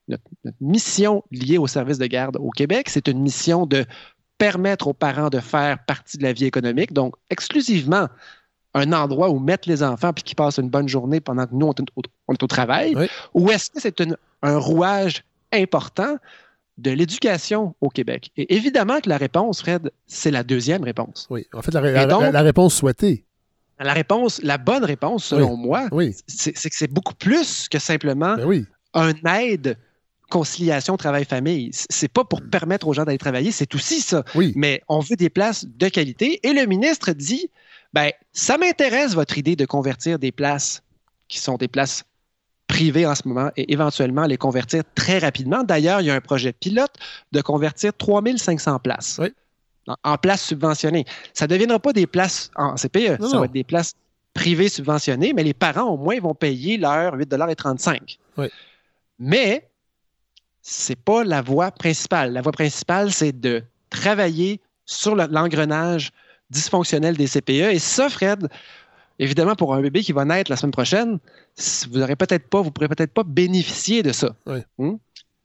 notre- notre mission liée au service de garde au Québec, c'est une mission de permettre aux parents de faire partie de la vie économique, donc exclusivement un endroit où mettre les enfants puis qu'ils passent une bonne journée pendant que nous, on est au, on est au travail, Oui. ou est-ce que c'est un rouage important de l'éducation au Québec? Et évidemment que la réponse, Fred, c'est la deuxième réponse. Oui. En fait, la, la- Et donc- la- la réponse souhaitée. La réponse, la bonne réponse, selon moi, Oui. c'est que c'est beaucoup plus que simplement Ben un aide conciliation travail-famille. C'est pas pour permettre aux gens d'aller travailler, c'est aussi ça. Oui. Mais on veut des places de qualité. Et le ministre dit, ben, ça m'intéresse votre idée de convertir des places qui sont des places privées en ce moment et éventuellement les convertir très rapidement. D'ailleurs, il y a un projet pilote de convertir 3500 places Oui. en, en places subventionnées. Ça ne deviendra pas des places en CPE, Non, ça non. va être des places privées subventionnées, mais les parents, au moins, vont payer leur 8,35 Oui. Mais c'est pas la voie principale. La voie principale, c'est de travailler sur le- l'engrenage dysfonctionnel des CPE. Et ça, Fred, évidemment, pour un bébé qui va naître la semaine prochaine, vous n'aurez peut-être pas, vous pourrez peut-être pas bénéficier de ça. Oui. Hum?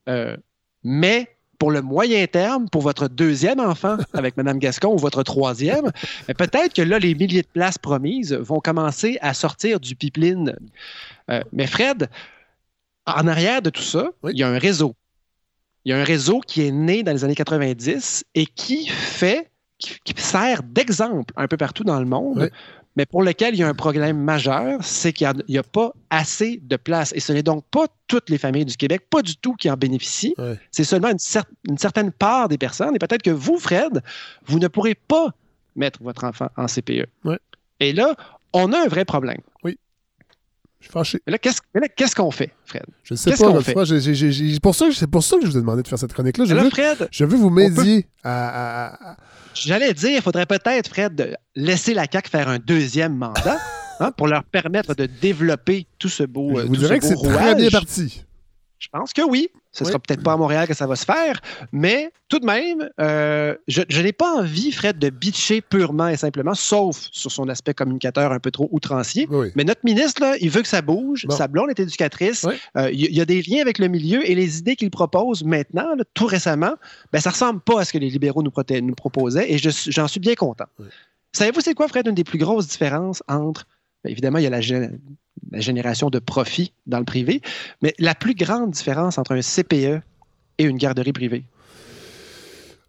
Euh, mais pour le moyen terme, pour votre deuxième enfant avec Mme Gascon ou votre troisième, ben, peut-être que là, les milliers de places promises vont commencer à sortir du pipeline. Euh, mais Fred, en arrière de tout ça, Oui. il y a un réseau. Il y a un réseau qui est né dans les années 90 et qui fait, qui, qui sert d'exemple un peu partout dans le monde, Oui. mais pour lequel il y a un problème majeur, c'est qu'il n'y a, pas assez de place. Et ce n'est donc pas toutes les familles du Québec, pas du tout, qui en bénéficient. C'est seulement une, cer- une certaine part des personnes. Et peut-être que vous, Fred, vous ne pourrez pas mettre votre enfant en CPE. Et là, on a un vrai problème. Je suis fâché. Mais là, qu'est-ce qu'on fait, Fred? Je ne sais pas. ça que- C'est pour ça que je vous ai demandé de faire cette chronique-là. Je veux, Fred, je veux vous peut- médier à, à- à- J'allais dire, il faudrait peut-être, Fred, de laisser la CAQ faire un deuxième mandat hein, pour leur permettre de développer tout ce beau, Je euh, vous tout dirais ce que c'est très bien parti. Je pense que oui. Ce Oui. sera peut-être pas à Montréal que ça va se faire, mais tout de même, euh, je, je n'ai pas envie, Fred, de bitcher purement et simplement, sauf sur son aspect communicateur un peu trop outrancier. Oui. Mais notre ministre, là, il veut que ça bouge. Bon. Sa blonde est éducatrice. Oui. Euh, il y, y a des liens avec le milieu et les idées qu'il propose maintenant, là, tout récemment, ben, ça ressemble pas à ce que les libéraux nous, proposaient et je suis- j'en suis bien content. Savez-vous, c'est quoi, Fred, une des plus grosses différences entre. Ben, évidemment, il y a la, gé- la génération de profit dans le privé, mais la plus grande différence entre un CPE et une garderie privée?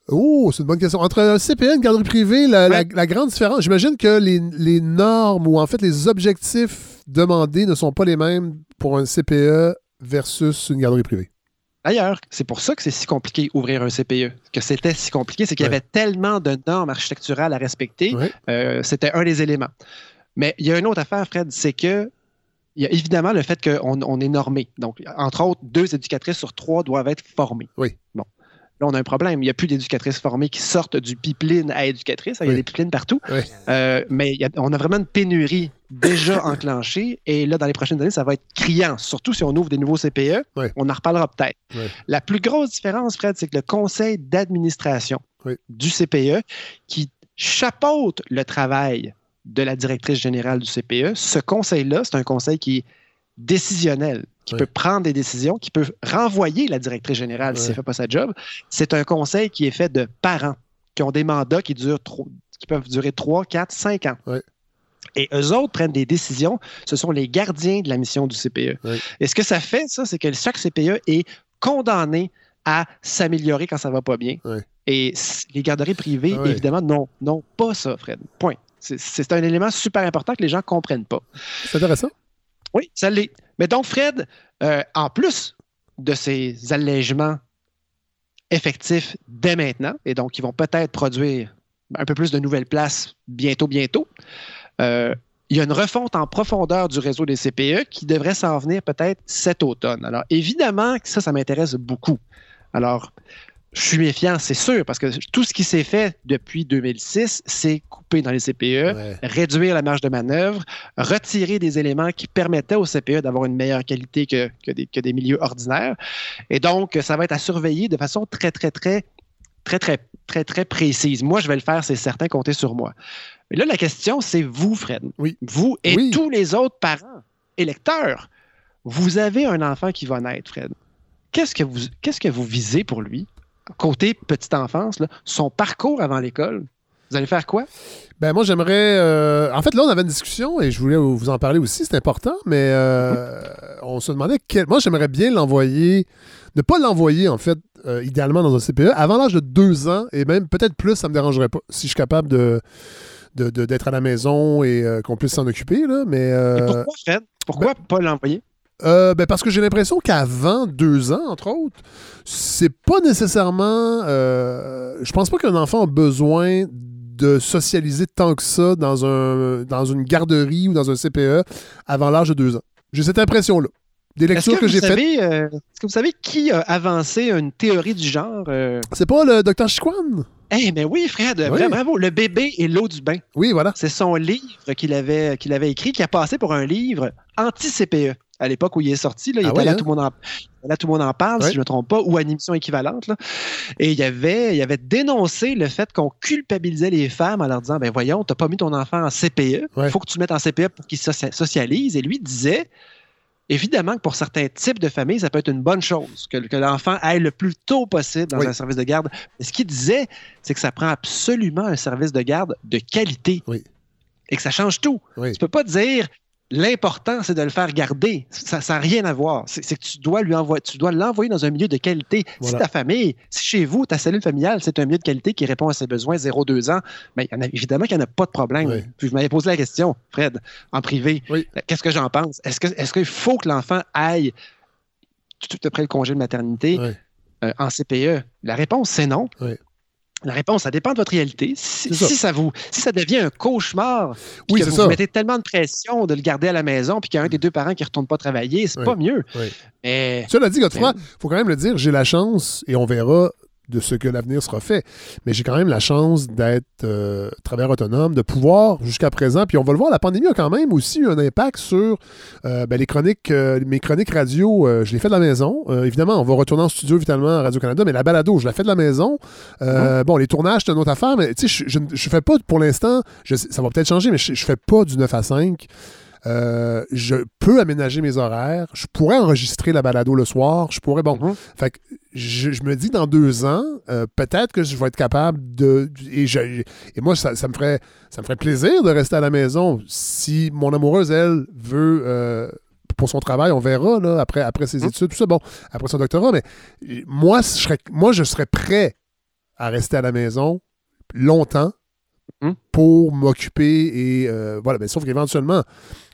Oh, c'est une bonne question. Entre un CPE et une garderie privée, la, la- Ouais. la grande différence, j'imagine que les, les normes ou en fait les objectifs demandés ne sont pas les mêmes pour un CPE versus une garderie privée. D'ailleurs, c'est pour ça que c'est si compliqué ouvrir un CPE. Que c'était si compliqué, c'est qu'il y avait tellement de normes architecturales à respecter. Ouais. Euh, c'était un des éléments. Mais il y a une autre affaire, Fred, c'est que il y a évidemment le fait qu'on on est normé. Donc, entre autres, deux éducatrices sur trois doivent être formées. Oui. Bon. Là, on a un problème. Il n'y a plus d'éducatrices formées qui sortent du pipeline à éducatrice. Il y a Oui. des pipelines partout. Oui. Euh, mais il y a- on a vraiment une pénurie déjà enclenchée. Et là, dans les prochaines années, ça va être criant. Surtout si on ouvre des nouveaux CPE. Oui. On en reparlera peut-être. La plus grosse différence, Fred, c'est que le conseil d'administration du CPE, qui chapeaute le travail de la directrice générale du CPE, ce conseil-là, c'est un conseil qui est décisionnel, qui Oui. peut prendre des décisions, qui peut renvoyer la directrice générale si elle ne fait pas sa job. C'est un conseil qui est fait de parents qui ont des mandats qui durent trop- qui peuvent durer 3, 4, 5 ans. Oui. Et eux autres prennent des décisions. Ce sont les gardiens de la mission du CPE. Et ce que ça fait, ça, c'est que chaque CPE est condamné à s'améliorer quand ça va pas bien. Et les garderies privées, ah évidemment, non, non, pas ça, Fred. Point. C'est un élément super important que les gens ne comprennent pas. C'est intéressant. Oui, ça l'est. Mais donc, Fred, euh, en plus de ces allègements effectifs dès maintenant, et donc ils vont peut-être produire un peu plus de nouvelles places bientôt, bientôt, euh, il y a une refonte en profondeur du réseau des CPE qui devrait s'en venir peut-être cet automne. Alors, évidemment ça, ça m'intéresse beaucoup. Alors, je suis méfiant, c'est sûr, parce que tout ce qui s'est fait depuis 2006, c'est couper dans les CPE, réduire la marge de manœuvre, retirer des éléments qui permettaient aux CPE d'avoir une meilleure qualité que, des, que, des, milieux ordinaires. Et donc, ça va être à surveiller de façon très, très, très, très, très, très, très précise. Moi, je vais le faire, c'est certain, comptez sur moi. Mais là, la question, c'est vous, Fred. Oui. Vous et tous les autres parents électeurs. Vous avez un enfant qui va naître, Fred. Qu'est-ce que vous, qu'est-ce que vous visez pour lui? Côté petite enfance, son parcours avant l'école, vous allez faire quoi? Ben moi, j'aimerais. Euh, en fait, là, on avait une discussion et je voulais vous en parler aussi, c'est important, mais euh, on se demandait quel. Moi, j'aimerais bien l'envoyer. Ne pas l'envoyer, en fait, euh, idéalement dans un CPE, avant l'âge de deux ans, et même peut-être plus, ça ne me dérangerait pas, si je suis capable de d'être à la maison et qu'on puisse s'en occuper. Là, mais, pourquoi, Fred? Pourquoi ben pas l'envoyer? Euh, ben parce que j'ai l'impression qu'avant deux ans, entre autres, c'est pas nécessairement. Euh, je pense pas qu'un enfant a besoin de socialiser tant que ça dans, un, dans une garderie ou dans un CPE avant l'âge de deux ans. J'ai cette impression-là. Des lectures que, j'ai faites. Euh, est-ce que vous savez qui a avancé une théorie du genre C'est pas le docteur Chiquan? Eh, mais oui, Fred, bravo. Le bébé et l'eau du bain. Oui, voilà. C'est son livre qu'il avait, qu'il avait écrit, qui a passé pour un livre anti-CPE à l'époque où il est sorti. Là, il ah était là, hein? tout le monde en, là, tout le monde en parle, si je ne me trompe pas, ou à une émission équivalente. Et il avait, il avait dénoncé le fait qu'on culpabilisait les femmes en leur disant ben voyons, tu n'as pas mis ton enfant en CPE, il faut que tu le mettes en CPE pour qu'il socialise. Et lui disait Évidemment que pour certains types de familles, ça peut être une bonne chose que, l'enfant aille le plus tôt possible dans un service de garde. Mais ce qu'il disait, c'est que ça prend absolument un service de garde de qualité. Et que ça change tout. Tu ne peux pas dire L'important, c'est de le faire garder. Ça n'a rien à voir. C'est que tu dois lui envoyer, tu dois l'envoyer dans un milieu de qualité. Si ta famille, si chez vous, ta cellule familiale, c'est un milieu de qualité qui répond à ses besoins 0-2 ans, mais ben, évidemment qu'il n'y en a pas de problème. Puis je m'avais posé la question, Fred, en privé. Qu'est-ce que j'en pense? Est-ce qu'il est faut que l'enfant aille tout après le congé de maternité euh, en CPE? La réponse, c'est non. La réponse, ça dépend de votre réalité. Si, ça. vous, si ça devient un cauchemar, que vous, mettez tellement de pression de le garder à la maison, puis qu'il y a un des deux parents qui ne retourne pas travailler, c'est pas mieux. Mais, Cela dit, Godefroy, il faut quand même le dire, j'ai la chance, et on verra de ce que l'avenir sera fait. Mais j'ai quand même la chance d'être euh, travailleur autonome, de pouvoir jusqu'à présent, puis on va le voir, la pandémie a quand même aussi eu un impact sur euh, ben, les chroniques, euh, mes chroniques radio, je les fais de la maison. évidemment, on va retourner en studio évidemment à Radio-Canada, mais la balado, je la fais de la maison. Mhm. Bon, les tournages, c'est une autre affaire, mais tu sais, je, ne fais pas pour l'instant, ça va peut-être changer, mais je, je fais pas du 9 à 5. Euh, je peux aménager mes horaires. Je pourrais enregistrer la balado le soir. Je pourrais. Bon. Mhm. Fait que je, me dis dans deux ans, euh, peut-être que je vais être capable de. Et, et moi, ça, me ferait, ça me ferait plaisir de rester à la maison. Si mon amoureuse, elle, veut. Euh, pour son travail, on verra là, après, après ses mhm. études, tout ça, bon, après son doctorat, mais moi, je serais, moi, je serais prêt à rester à la maison longtemps mhm. pour m'occuper et voilà. Mais sauf qu'éventuellement,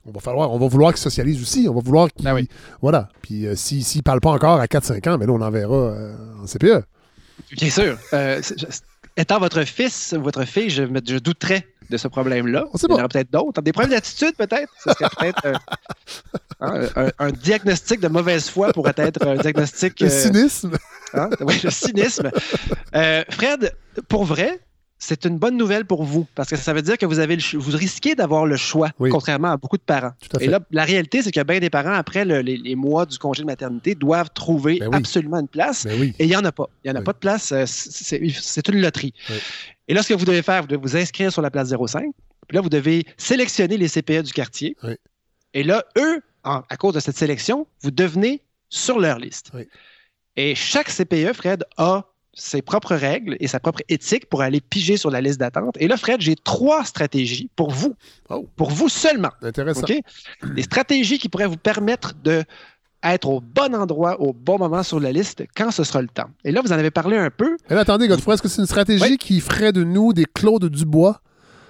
on va falloir, on va vouloir qu'ils socialisent aussi. On va vouloir qu'ils. Ah voilà. Puis euh, s'ils ne parlent pas encore à 4-5 ans, mais là, on enverra euh, en CPE. Bien sûr. Euh, étant votre fils, votre fille, je, je douterais de ce problème-là. Il y en aurait peut-être d'autres. Des problèmes d'attitude, peut-être? Ce serait peut-être hein, un, diagnostic de mauvaise foi pourrait être un diagnostic. Le cynisme. Hein, oui, le cynisme. Fred, pour vrai, c'est une bonne nouvelle pour vous parce que ça veut dire que vous avez vous risquez d'avoir le choix, contrairement à beaucoup de parents. Et là, la réalité, c'est que bien des parents, après les, mois du congé de maternité, doivent trouver ben absolument une place. Ben et il n'y en a pas. Il n'y en a pas de place. Euh, c'est une loterie. Et là, ce que vous devez faire, vous devez vous inscrire sur la place 05. Puis là, vous devez sélectionner les CPE du quartier. Et là, eux, à cause de cette sélection, vous devenez sur leur liste. Et chaque CPE, Fred, a ses propres règles et sa propre éthique pour aller piger sur la liste d'attente. Et là, Fred, j'ai trois stratégies pour vous. Oh. Pour vous seulement. Intéressant. OK? Des stratégies qui pourraient vous permettre de être au bon endroit, au bon moment sur la liste quand ce sera le temps. Et là, vous en avez parlé un peu. Mais attendez, Godefroy, est-ce que c'est une stratégie Oui. qui ferait de nous des Claude Dubois?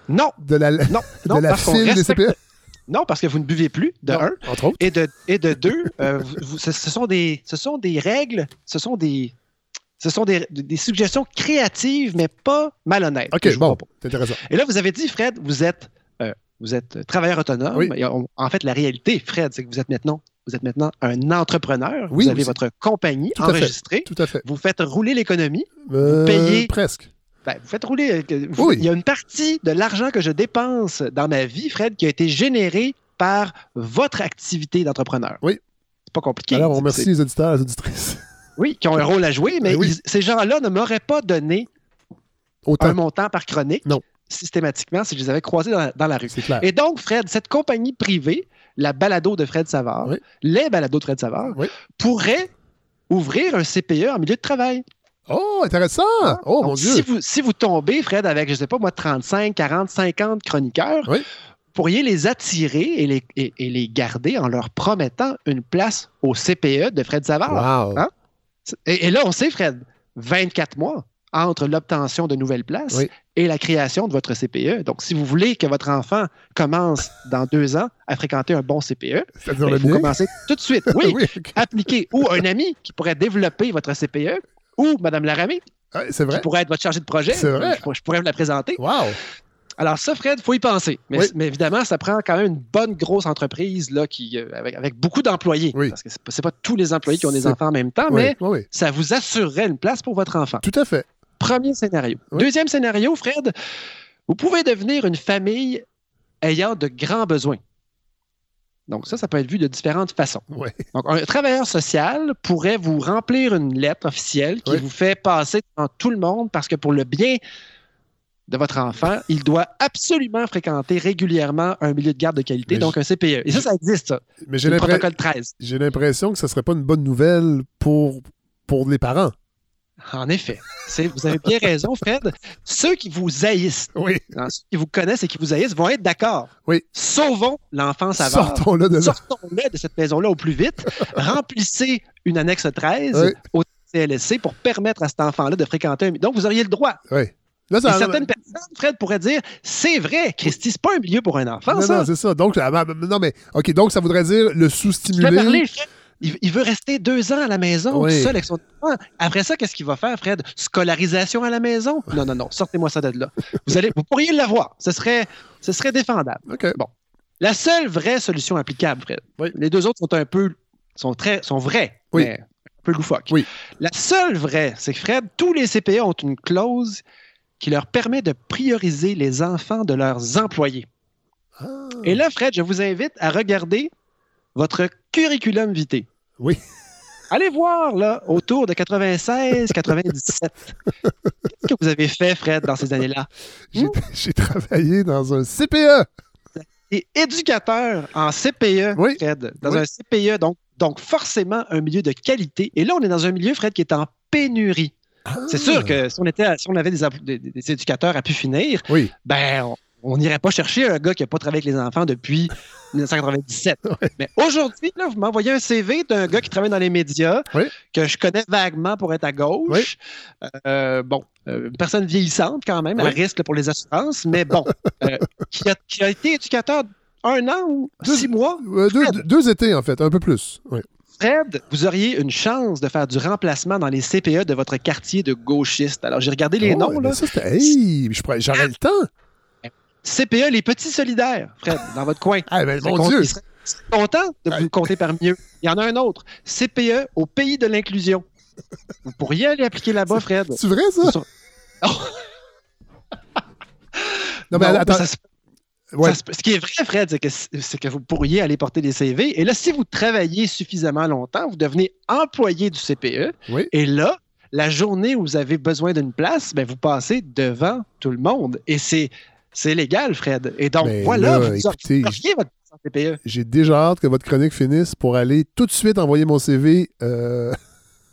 Non, de la, non, de non, la file des CPE? Non, parce que vous ne buvez plus, de Non, un. Entre autres. Et de, et de deux, euh, vous- vous- ce, ce sont des, ce sont des règles, ce sont des, ce sont des, des suggestions créatives, mais pas malhonnêtes. OK, je bon, c'est intéressant. Et là, vous avez dit, Fred, vous êtes, euh, vous êtes travailleur autonome. Oui. Et on- en fait, la réalité, Fred, c'est que vous êtes maintenant, vous êtes maintenant un entrepreneur. Oui, vous avez votre compagnie Tout à fait. enregistrée. Tout à fait. Vous faites rouler l'économie. Euh, payez- Presque. Ben, vous faites rouler. euh, vous- Oui. Il y a une partie de l'argent que je dépense dans ma vie, Fred, qui a été générée par votre activité d'entrepreneur. Oui. C'est pas compliqué. Alors, on remercie les auditeurs et les auditrices. Oui, qui ont un rôle à jouer, mais Ben oui. ils- ces gens-là ne m'auraient pas donné Autant. un montant par chronique Non. systématiquement si je les avais croisés dans la, dans la rue. C'est clair. Et donc, Fred, cette compagnie privée, la balado de Fred Savard, Oui. les balados de Fred Savard, Oui. pourraient ouvrir un CPE en milieu de travail. Oh, intéressant! Oh, Donc, mon Dieu! Si vous, si vous tombez, Fred, avec, je sais pas moi, 35, 40, 50 chroniqueurs, Oui. vous pourriez les attirer et les, et, et les garder en leur promettant une place au CPE de Fred Savard. Wow! Hein? Et, et là, on sait, Fred, 24 mois entre l'obtention de nouvelles places Oui. et la création de votre CPE. Donc, si vous voulez que votre enfant commence dans deux ans à fréquenter un bon CPE, ben, il faut mien? commencer tout de suite. Oui, appliquer. Ou un ami qui pourrait développer votre CPE, ou Mme Laramie, c'est qui pourrait être votre chargé de projet. C'est vrai. Je, pourrais- je pourrais vous la présenter. Wow! Alors ça, Fred, il faut y penser. Mais, Oui. mais évidemment, ça prend quand même une bonne grosse entreprise là, qui, euh, avec, avec beaucoup d'employés. Oui. Parce que c'est pas, c'est pas tous les employés qui ont des enfants en même temps, Oui, mais ça vous assurerait une place pour votre enfant. Tout à fait. Premier scénario. Deuxième scénario, Fred, vous pouvez devenir une famille ayant de grands besoins. Donc ça, ça peut être vu de différentes façons. Donc, un travailleur social pourrait vous remplir une lettre officielle qui vous fait passer devant tout le monde parce que pour le bien de votre enfant, il doit absolument fréquenter régulièrement un milieu de garde de qualité, Mais donc un CPE. Et ça, ça existe, ça. Mais j'ai protocole 13. j'ai l'impression que ce serait pas une bonne nouvelle pour, pour les parents. En effet. Vous avez bien raison, Fred. Ceux qui vous haïssent, Oui. hein, ceux qui vous connaissent et qui vous haïssent vont être d'accord. Oui. Sauvons l'enfant savard. Sortons-le de là. Sortons-le de cette maison-là au plus vite. Remplissez une annexe 13 Oui. au CLSC pour permettre à cet enfant-là de fréquenter un... Donc, vous auriez le droit. Oui. Là, Et ça, certaines personnes, Fred, pourraient dire c'est vrai, Christy, c'est pas un milieu pour un enfant, non, ça. non, c'est ça. Donc, ah, bah, non, mais, OK, donc ça voudrait dire le sous-stimuler. Il, il veut rester deux ans à la maison, Oui. tout seul avec son enfant. Après ça, qu'est-ce qu'il va faire, Fred? Scolarisation à la maison? Non, non, non, sortez-moi ça de là. Vous, allez, vous pourriez l'avoir. Ce serait, ce serait défendable. OK. La seule vraie solution applicable, Fred. Oui. Les deux autres sont un peu, sont très, sont vrais, Oui. mais un peu loufoques. Oui. La seule vraie, c'est que Fred, tous les CPE ont une clause qui leur permet de prioriser les enfants de leurs employés. Ah. Et là, Fred, je vous invite à regarder votre curriculum vitae. Oui. Allez voir, là, autour de 96, 97. Qu'est-ce que vous avez fait, Fred, dans ces années-là? J'ai travaillé dans un CPE. Et éducateur en CPE, Oui. Fred, dans Oui. un CPE, donc, donc forcément un milieu de qualité. Et là, on est dans un milieu, Fred, qui est en pénurie. C'est sûr que si on, était, si on avait des, app- des- des éducateurs à pu finir, Oui. ben, on- n'irait pas chercher un gars qui n'a pas travaillé avec les enfants depuis 1997. Mais aujourd'hui, là, vous m'envoyez un CV d'un gars qui travaille dans les médias, Oui. que je connais vaguement pour être à gauche. Euh, bon, euh, une personne vieillissante quand même, à risque pour les assurances, mais bon, euh, qui, a, qui a été éducateur un an ou Deux- six mois. Deux, étés, en fait, un peu plus. Oui. Fred, vous auriez une chance de faire du remplacement dans les CPE de votre quartier de gauchistes. Alors, j'ai regardé les Oh, noms, là. ça, hey, j'aurais le temps. CPE, les petits solidaires, Fred, dans votre coin. Ah, ben, mon Dieu. con- ils seraient- ils seraient contents de vous compter parmi eux. Il y en a un autre. CPE au pays de l'inclusion. Vous pourriez aller appliquer là-bas, Fred. C'est vrai, ça? Non, mais Non, attends. ça se- ouais. ça se- ce qui est vrai, Fred, c'est que, c'est que vous pourriez aller porter des CV. Et là, si vous travaillez suffisamment longtemps, vous devenez employé du CPE. Oui. Et là, la journée où vous avez besoin d'une place, ben, vous passez devant tout le monde. Et c'est, c'est légal, Fred. Et donc, Mais voilà, là, vous écoutez, votre place en CPE. J'ai déjà hâte que votre chronique finisse pour aller tout de suite envoyer mon CV euh,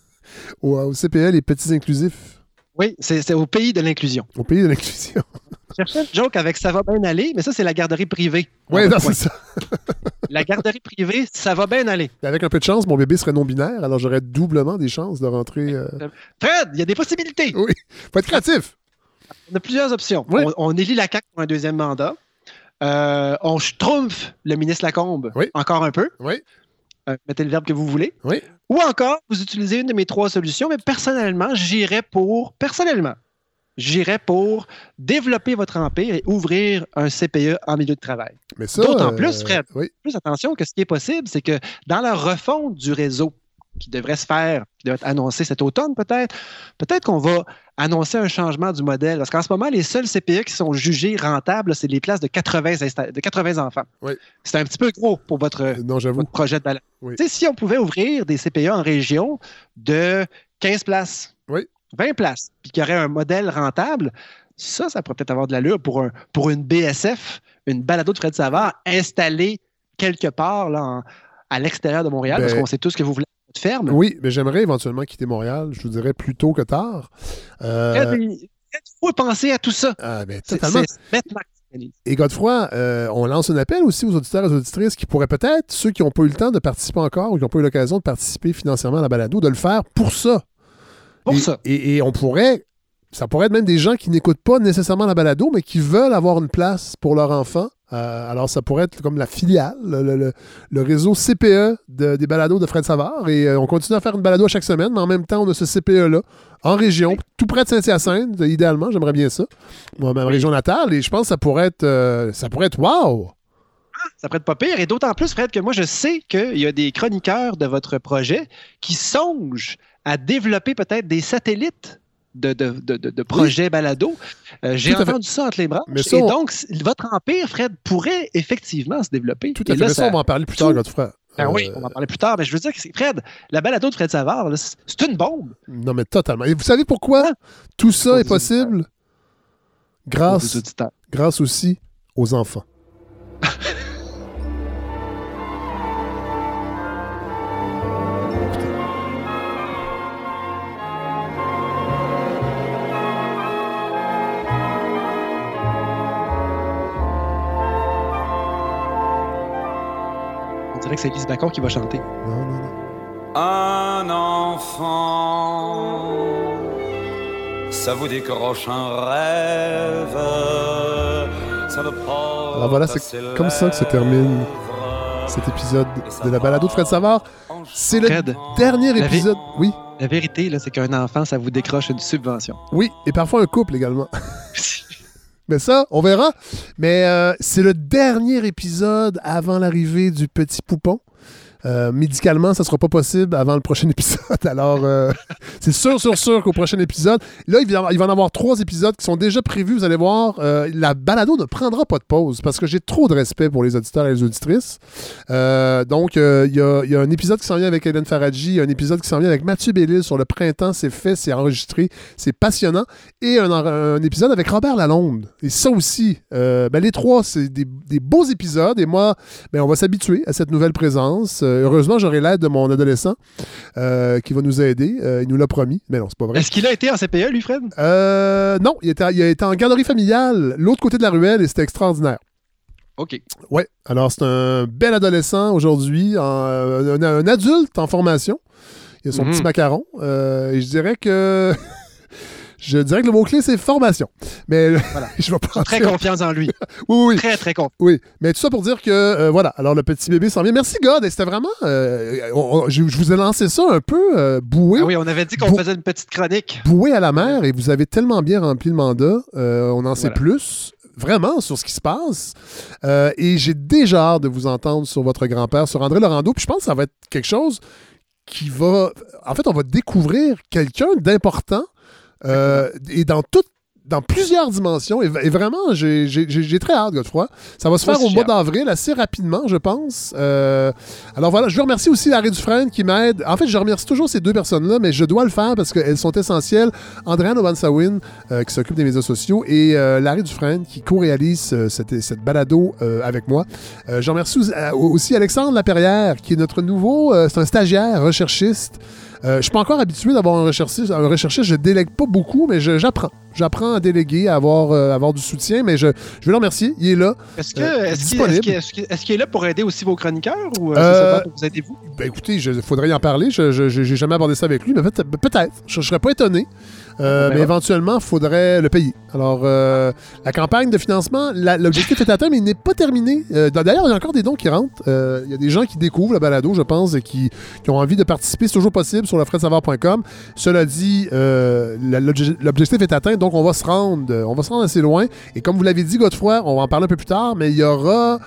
au, au CPL, les petits inclusifs. Oui, c'est au pays de l'inclusion. Au pays de l'inclusion. cherchais une joke avec ça va bien aller, mais ça, c'est la garderie privée. Oui, non, c'est ça. la garderie privée, ça va bien aller. Avec un peu de chance, mon bébé serait non-binaire, alors j'aurais doublement des chances de rentrer. Euh... Fred, il y a des possibilités. Oui, faut être créatif. On a plusieurs options. On, on, élit la CAQ pour un deuxième mandat. Euh, on schtroumpf le ministre Lacombe oui. encore un peu. Oui. Euh, mettez le verbe que vous voulez. Oui. Ou encore, vous utilisez une de mes trois solutions, mais personnellement, j'irais pour, personnellement, j'irais pour développer votre empire et ouvrir un CPE en milieu de travail. D'autant plus, Fred, oui. plus attention que ce qui est possible, c'est que dans la refonte du réseau qui devrait se faire, qui devrait être annoncé cet automne peut-être, peut-être qu'on va annoncer un changement du modèle. Parce qu'en ce moment, les seuls CPE qui sont jugés rentables, c'est les places de 80, de 80 enfants. Oui. C'est un petit peu gros pour votre, non, votre projet de. Oui. Si on pouvait ouvrir des CPE en région de 15 places, oui. 20 places, puis qu'il y aurait un modèle rentable, ça, ça pourrait peut-être avoir de l'allure pour, un, pour une BSF, une balado de Fred Savard, installée quelque part là, en, à l'extérieur de Montréal, ben, parce qu'on sait tous que vous voulez votre ferme. Oui, mais j'aimerais éventuellement quitter Montréal, je vous dirais plus tôt que tard. Euh... Il faut penser à tout ça. Ah, ben, totalement. Et Godefroy, euh, on lance un appel aussi aux auditeurs et aux auditrices qui pourraient peut-être, ceux qui n'ont pas eu le temps de participer encore ou qui n'ont pas eu l'occasion de participer financièrement à la balado, de le faire pour ça. Pour et, ça. Et, et, on pourrait, ça pourrait être même des gens qui n'écoutent pas nécessairement la balado, mais qui veulent avoir une place pour leur enfant. Euh, alors, ça pourrait être comme la filiale, le, le, le réseau CPE de, des balados de Fred Savard. Et euh, on continue à faire une balado à chaque semaine, mais en même temps, on a ce CPE-là en région, tout près de Saint-Hyacinthe, idéalement, j'aimerais bien ça. Moi, ma région natale, et je pense que ça pourrait être, euh, ça pourrait être wow! ça pourrait être pas pire. Et d'autant plus, Fred, que moi, je sais qu'il y a des chroniqueurs de votre projet qui songent à développer peut-être des satellites de, de, de, de projets oui. balado. Euh, J'ai entendu ça entre les bras. et on... donc, votre empire, Fred, pourrait effectivement se développer. Tout à fait. Là, ça, on va en parler plus tard, Godefroy. Ah oui, on va en parler plus tard. Mais je veux dire que Fred, la balado de Fred Savard, c'est une bombe. Non, mais totalement. Et vous savez pourquoi ah. tout ça est possible? Grâce, grâce aussi aux enfants. que c'est Lise Bacon qui va chanter. Non, non, non. Un enfant, ça vous décroche un rêve. Ça ne Alors voilà, c'est comme ça que se termine cet épisode de la balado de Fred Savard. C'est le Fred, dernier épisode. Oui. La vérité, là, c'est qu'un enfant, ça vous décroche une subvention. Oui, et parfois un couple également. Ça, on verra. Mais euh, c'est le dernier épisode avant l'arrivée du petit poupon. Euh, médicalement, ça sera pas possible avant le prochain épisode. Alors, euh, c'est sûr, sûr, sûr qu'au prochain épisode, là, il va, en avoir trois épisodes qui sont déjà prévus. Vous allez voir, euh, la balado ne prendra pas de pause parce que j'ai trop de respect pour les auditeurs et les auditrices. Donc, il y a, y, a un épisode qui s'en vient avec Hélène Faradji, un épisode qui s'en vient avec Mathieu Bellil sur le printemps. C'est fait, c'est enregistré, c'est passionnant. Et un, un, épisode avec Robert Lalonde. Et ça aussi, ben, les trois, c'est des, des, beaux épisodes. Et moi, ben, on va s'habituer à cette nouvelle présence heureusement, j'aurai l'aide de mon adolescent euh, qui va nous aider. Euh, il nous l'a promis. Mais non, c'est pas vrai. Est-ce qu'il a été en CPE, lui, Fred? Euh, non, il, était, il a été en garderie familiale, l'autre côté de la ruelle, et c'était extraordinaire. OK. Ouais. Alors, c'est un bel adolescent aujourd'hui, un, adulte en formation. Il a son mm -hmm. petit macaron. et je dirais que. Je dirais que le mot-clé, c'est formation. Mais voilà. je vais pas Très confiance en lui. oui, oui. Très, très confiant. Oui. Mais tout ça pour dire que, euh, voilà. Alors, le petit bébé s'en vient. Merci, God. C'était vraiment. Euh, on, on, je, je, vous ai lancé ça un peu euh, boué. Ah oui, on avait dit qu'on faisait une petite chronique. Boué à la mer. Et vous avez tellement bien rempli le mandat. Euh, on en sait voilà. plus vraiment sur ce qui se passe. Euh, et j'ai déjà hâte de vous entendre sur votre grand-père, sur André Laurando. Puis je pense que ça va être quelque chose qui va. En fait, on va découvrir quelqu'un d'important euh, et dans toutes dans plusieurs dimensions. Et, et vraiment, j'ai très hâte, Godefroy. Ça va se faire au mois d'avril, assez rapidement, je pense. Euh, alors voilà, je veux remercier aussi Larry Dufresne qui m'aide. En fait, je remercie toujours ces deux personnes-là, mais je dois le faire parce qu'elles sont essentielles. Andréane Obansawin, euh, qui s'occupe des médias sociaux, et euh, Larry Dufresne, qui co-réalise cette, cette, balado avec moi. je remercie aussi, aussi Alexandre Laperrière, qui est notre nouveau... c'est un stagiaire, recherchiste. Euh, je suis pas encore habitué d'avoir un recherchiste. Un recherchiste, je délègue pas beaucoup, mais j'apprends. J'apprends à déléguer, à avoir, euh, avoir du soutien, mais je, je vais le remercier. Il est là. Est-ce Euh, qu'il qu'il est là pour aider aussi vos chroniqueurs ou euh, Euh, vous aider vous? Ben écoutez, il faudrait y en parler. Je j'ai jamais abordé ça avec lui, mais peut- peut-être. Je, je serais pas étonné. Euh, On mais éventuellement, il faudrait le payer. Alors, euh, la campagne de financement, l'objectif est atteint, mais il n'est pas terminé. Euh, D'ailleurs, il y a encore des dons qui rentrent. Euh, il y a des gens qui découvrent le balado, je pense, et qui, qui ont envie de participer. C'est toujours possible sur lefredsavard.com. Cela dit, euh, l'objectif est atteint, donc on va se rendre, assez loin. Et comme vous l'avez dit, Godefroy, on va en parler un peu plus tard, mais il y aura,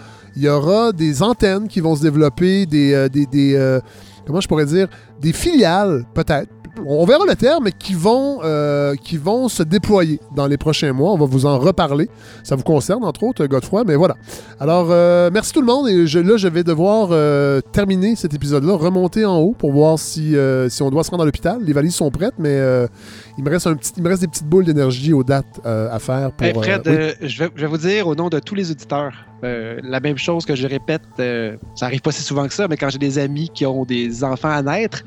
des antennes qui vont se développer, des, euh, euh, comment je pourrais dire, des filiales, peut-être. On verra le terme, mais qui vont, euh, qui vont se déployer dans les prochains mois. On va vous en reparler. Ça vous concerne, entre autres, Godefroy, mais voilà. Alors, euh, merci tout le monde. Et je- là, je vais devoir euh, terminer cet épisode-là, remonter en haut pour voir si, si on doit se rendre à l'hôpital. Les valises sont prêtes, mais il, me reste un petit, il me reste des petites boules d'énergie aux dates à faire. Pour, Hey, Fred, oui. je, vais, je vais vous dire au nom de tous les auditeurs euh, la même chose que je répète. euh, ça arrive pas si souvent que ça, mais quand j'ai des amis qui ont des enfants à naître,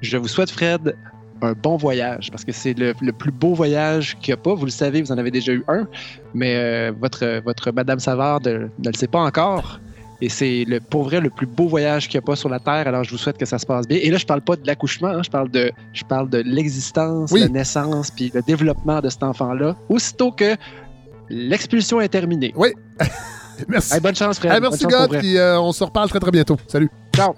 je vous souhaite, Fred, un bon voyage parce que c'est le, le plus beau voyage qu'il n'y a pas. Vous le savez, vous en avez déjà eu un, mais euh, votre, votre Madame Savard ne le sait pas encore. Et c'est le, pour vrai le plus beau voyage qu'il n'y a pas sur la Terre. Alors, je vous souhaite que ça se passe bien. Et là, je parle pas de l'accouchement, hein, je parle de, je parle de l'existence, Oui. la naissance, puis le développement de cet enfant-là. Aussitôt que l'expulsion est terminée merci. Hey, bonne chance, Fred. Hey, merci, bonne chance God. Puis, euh, on se reparle très, très bientôt. Salut. Ciao.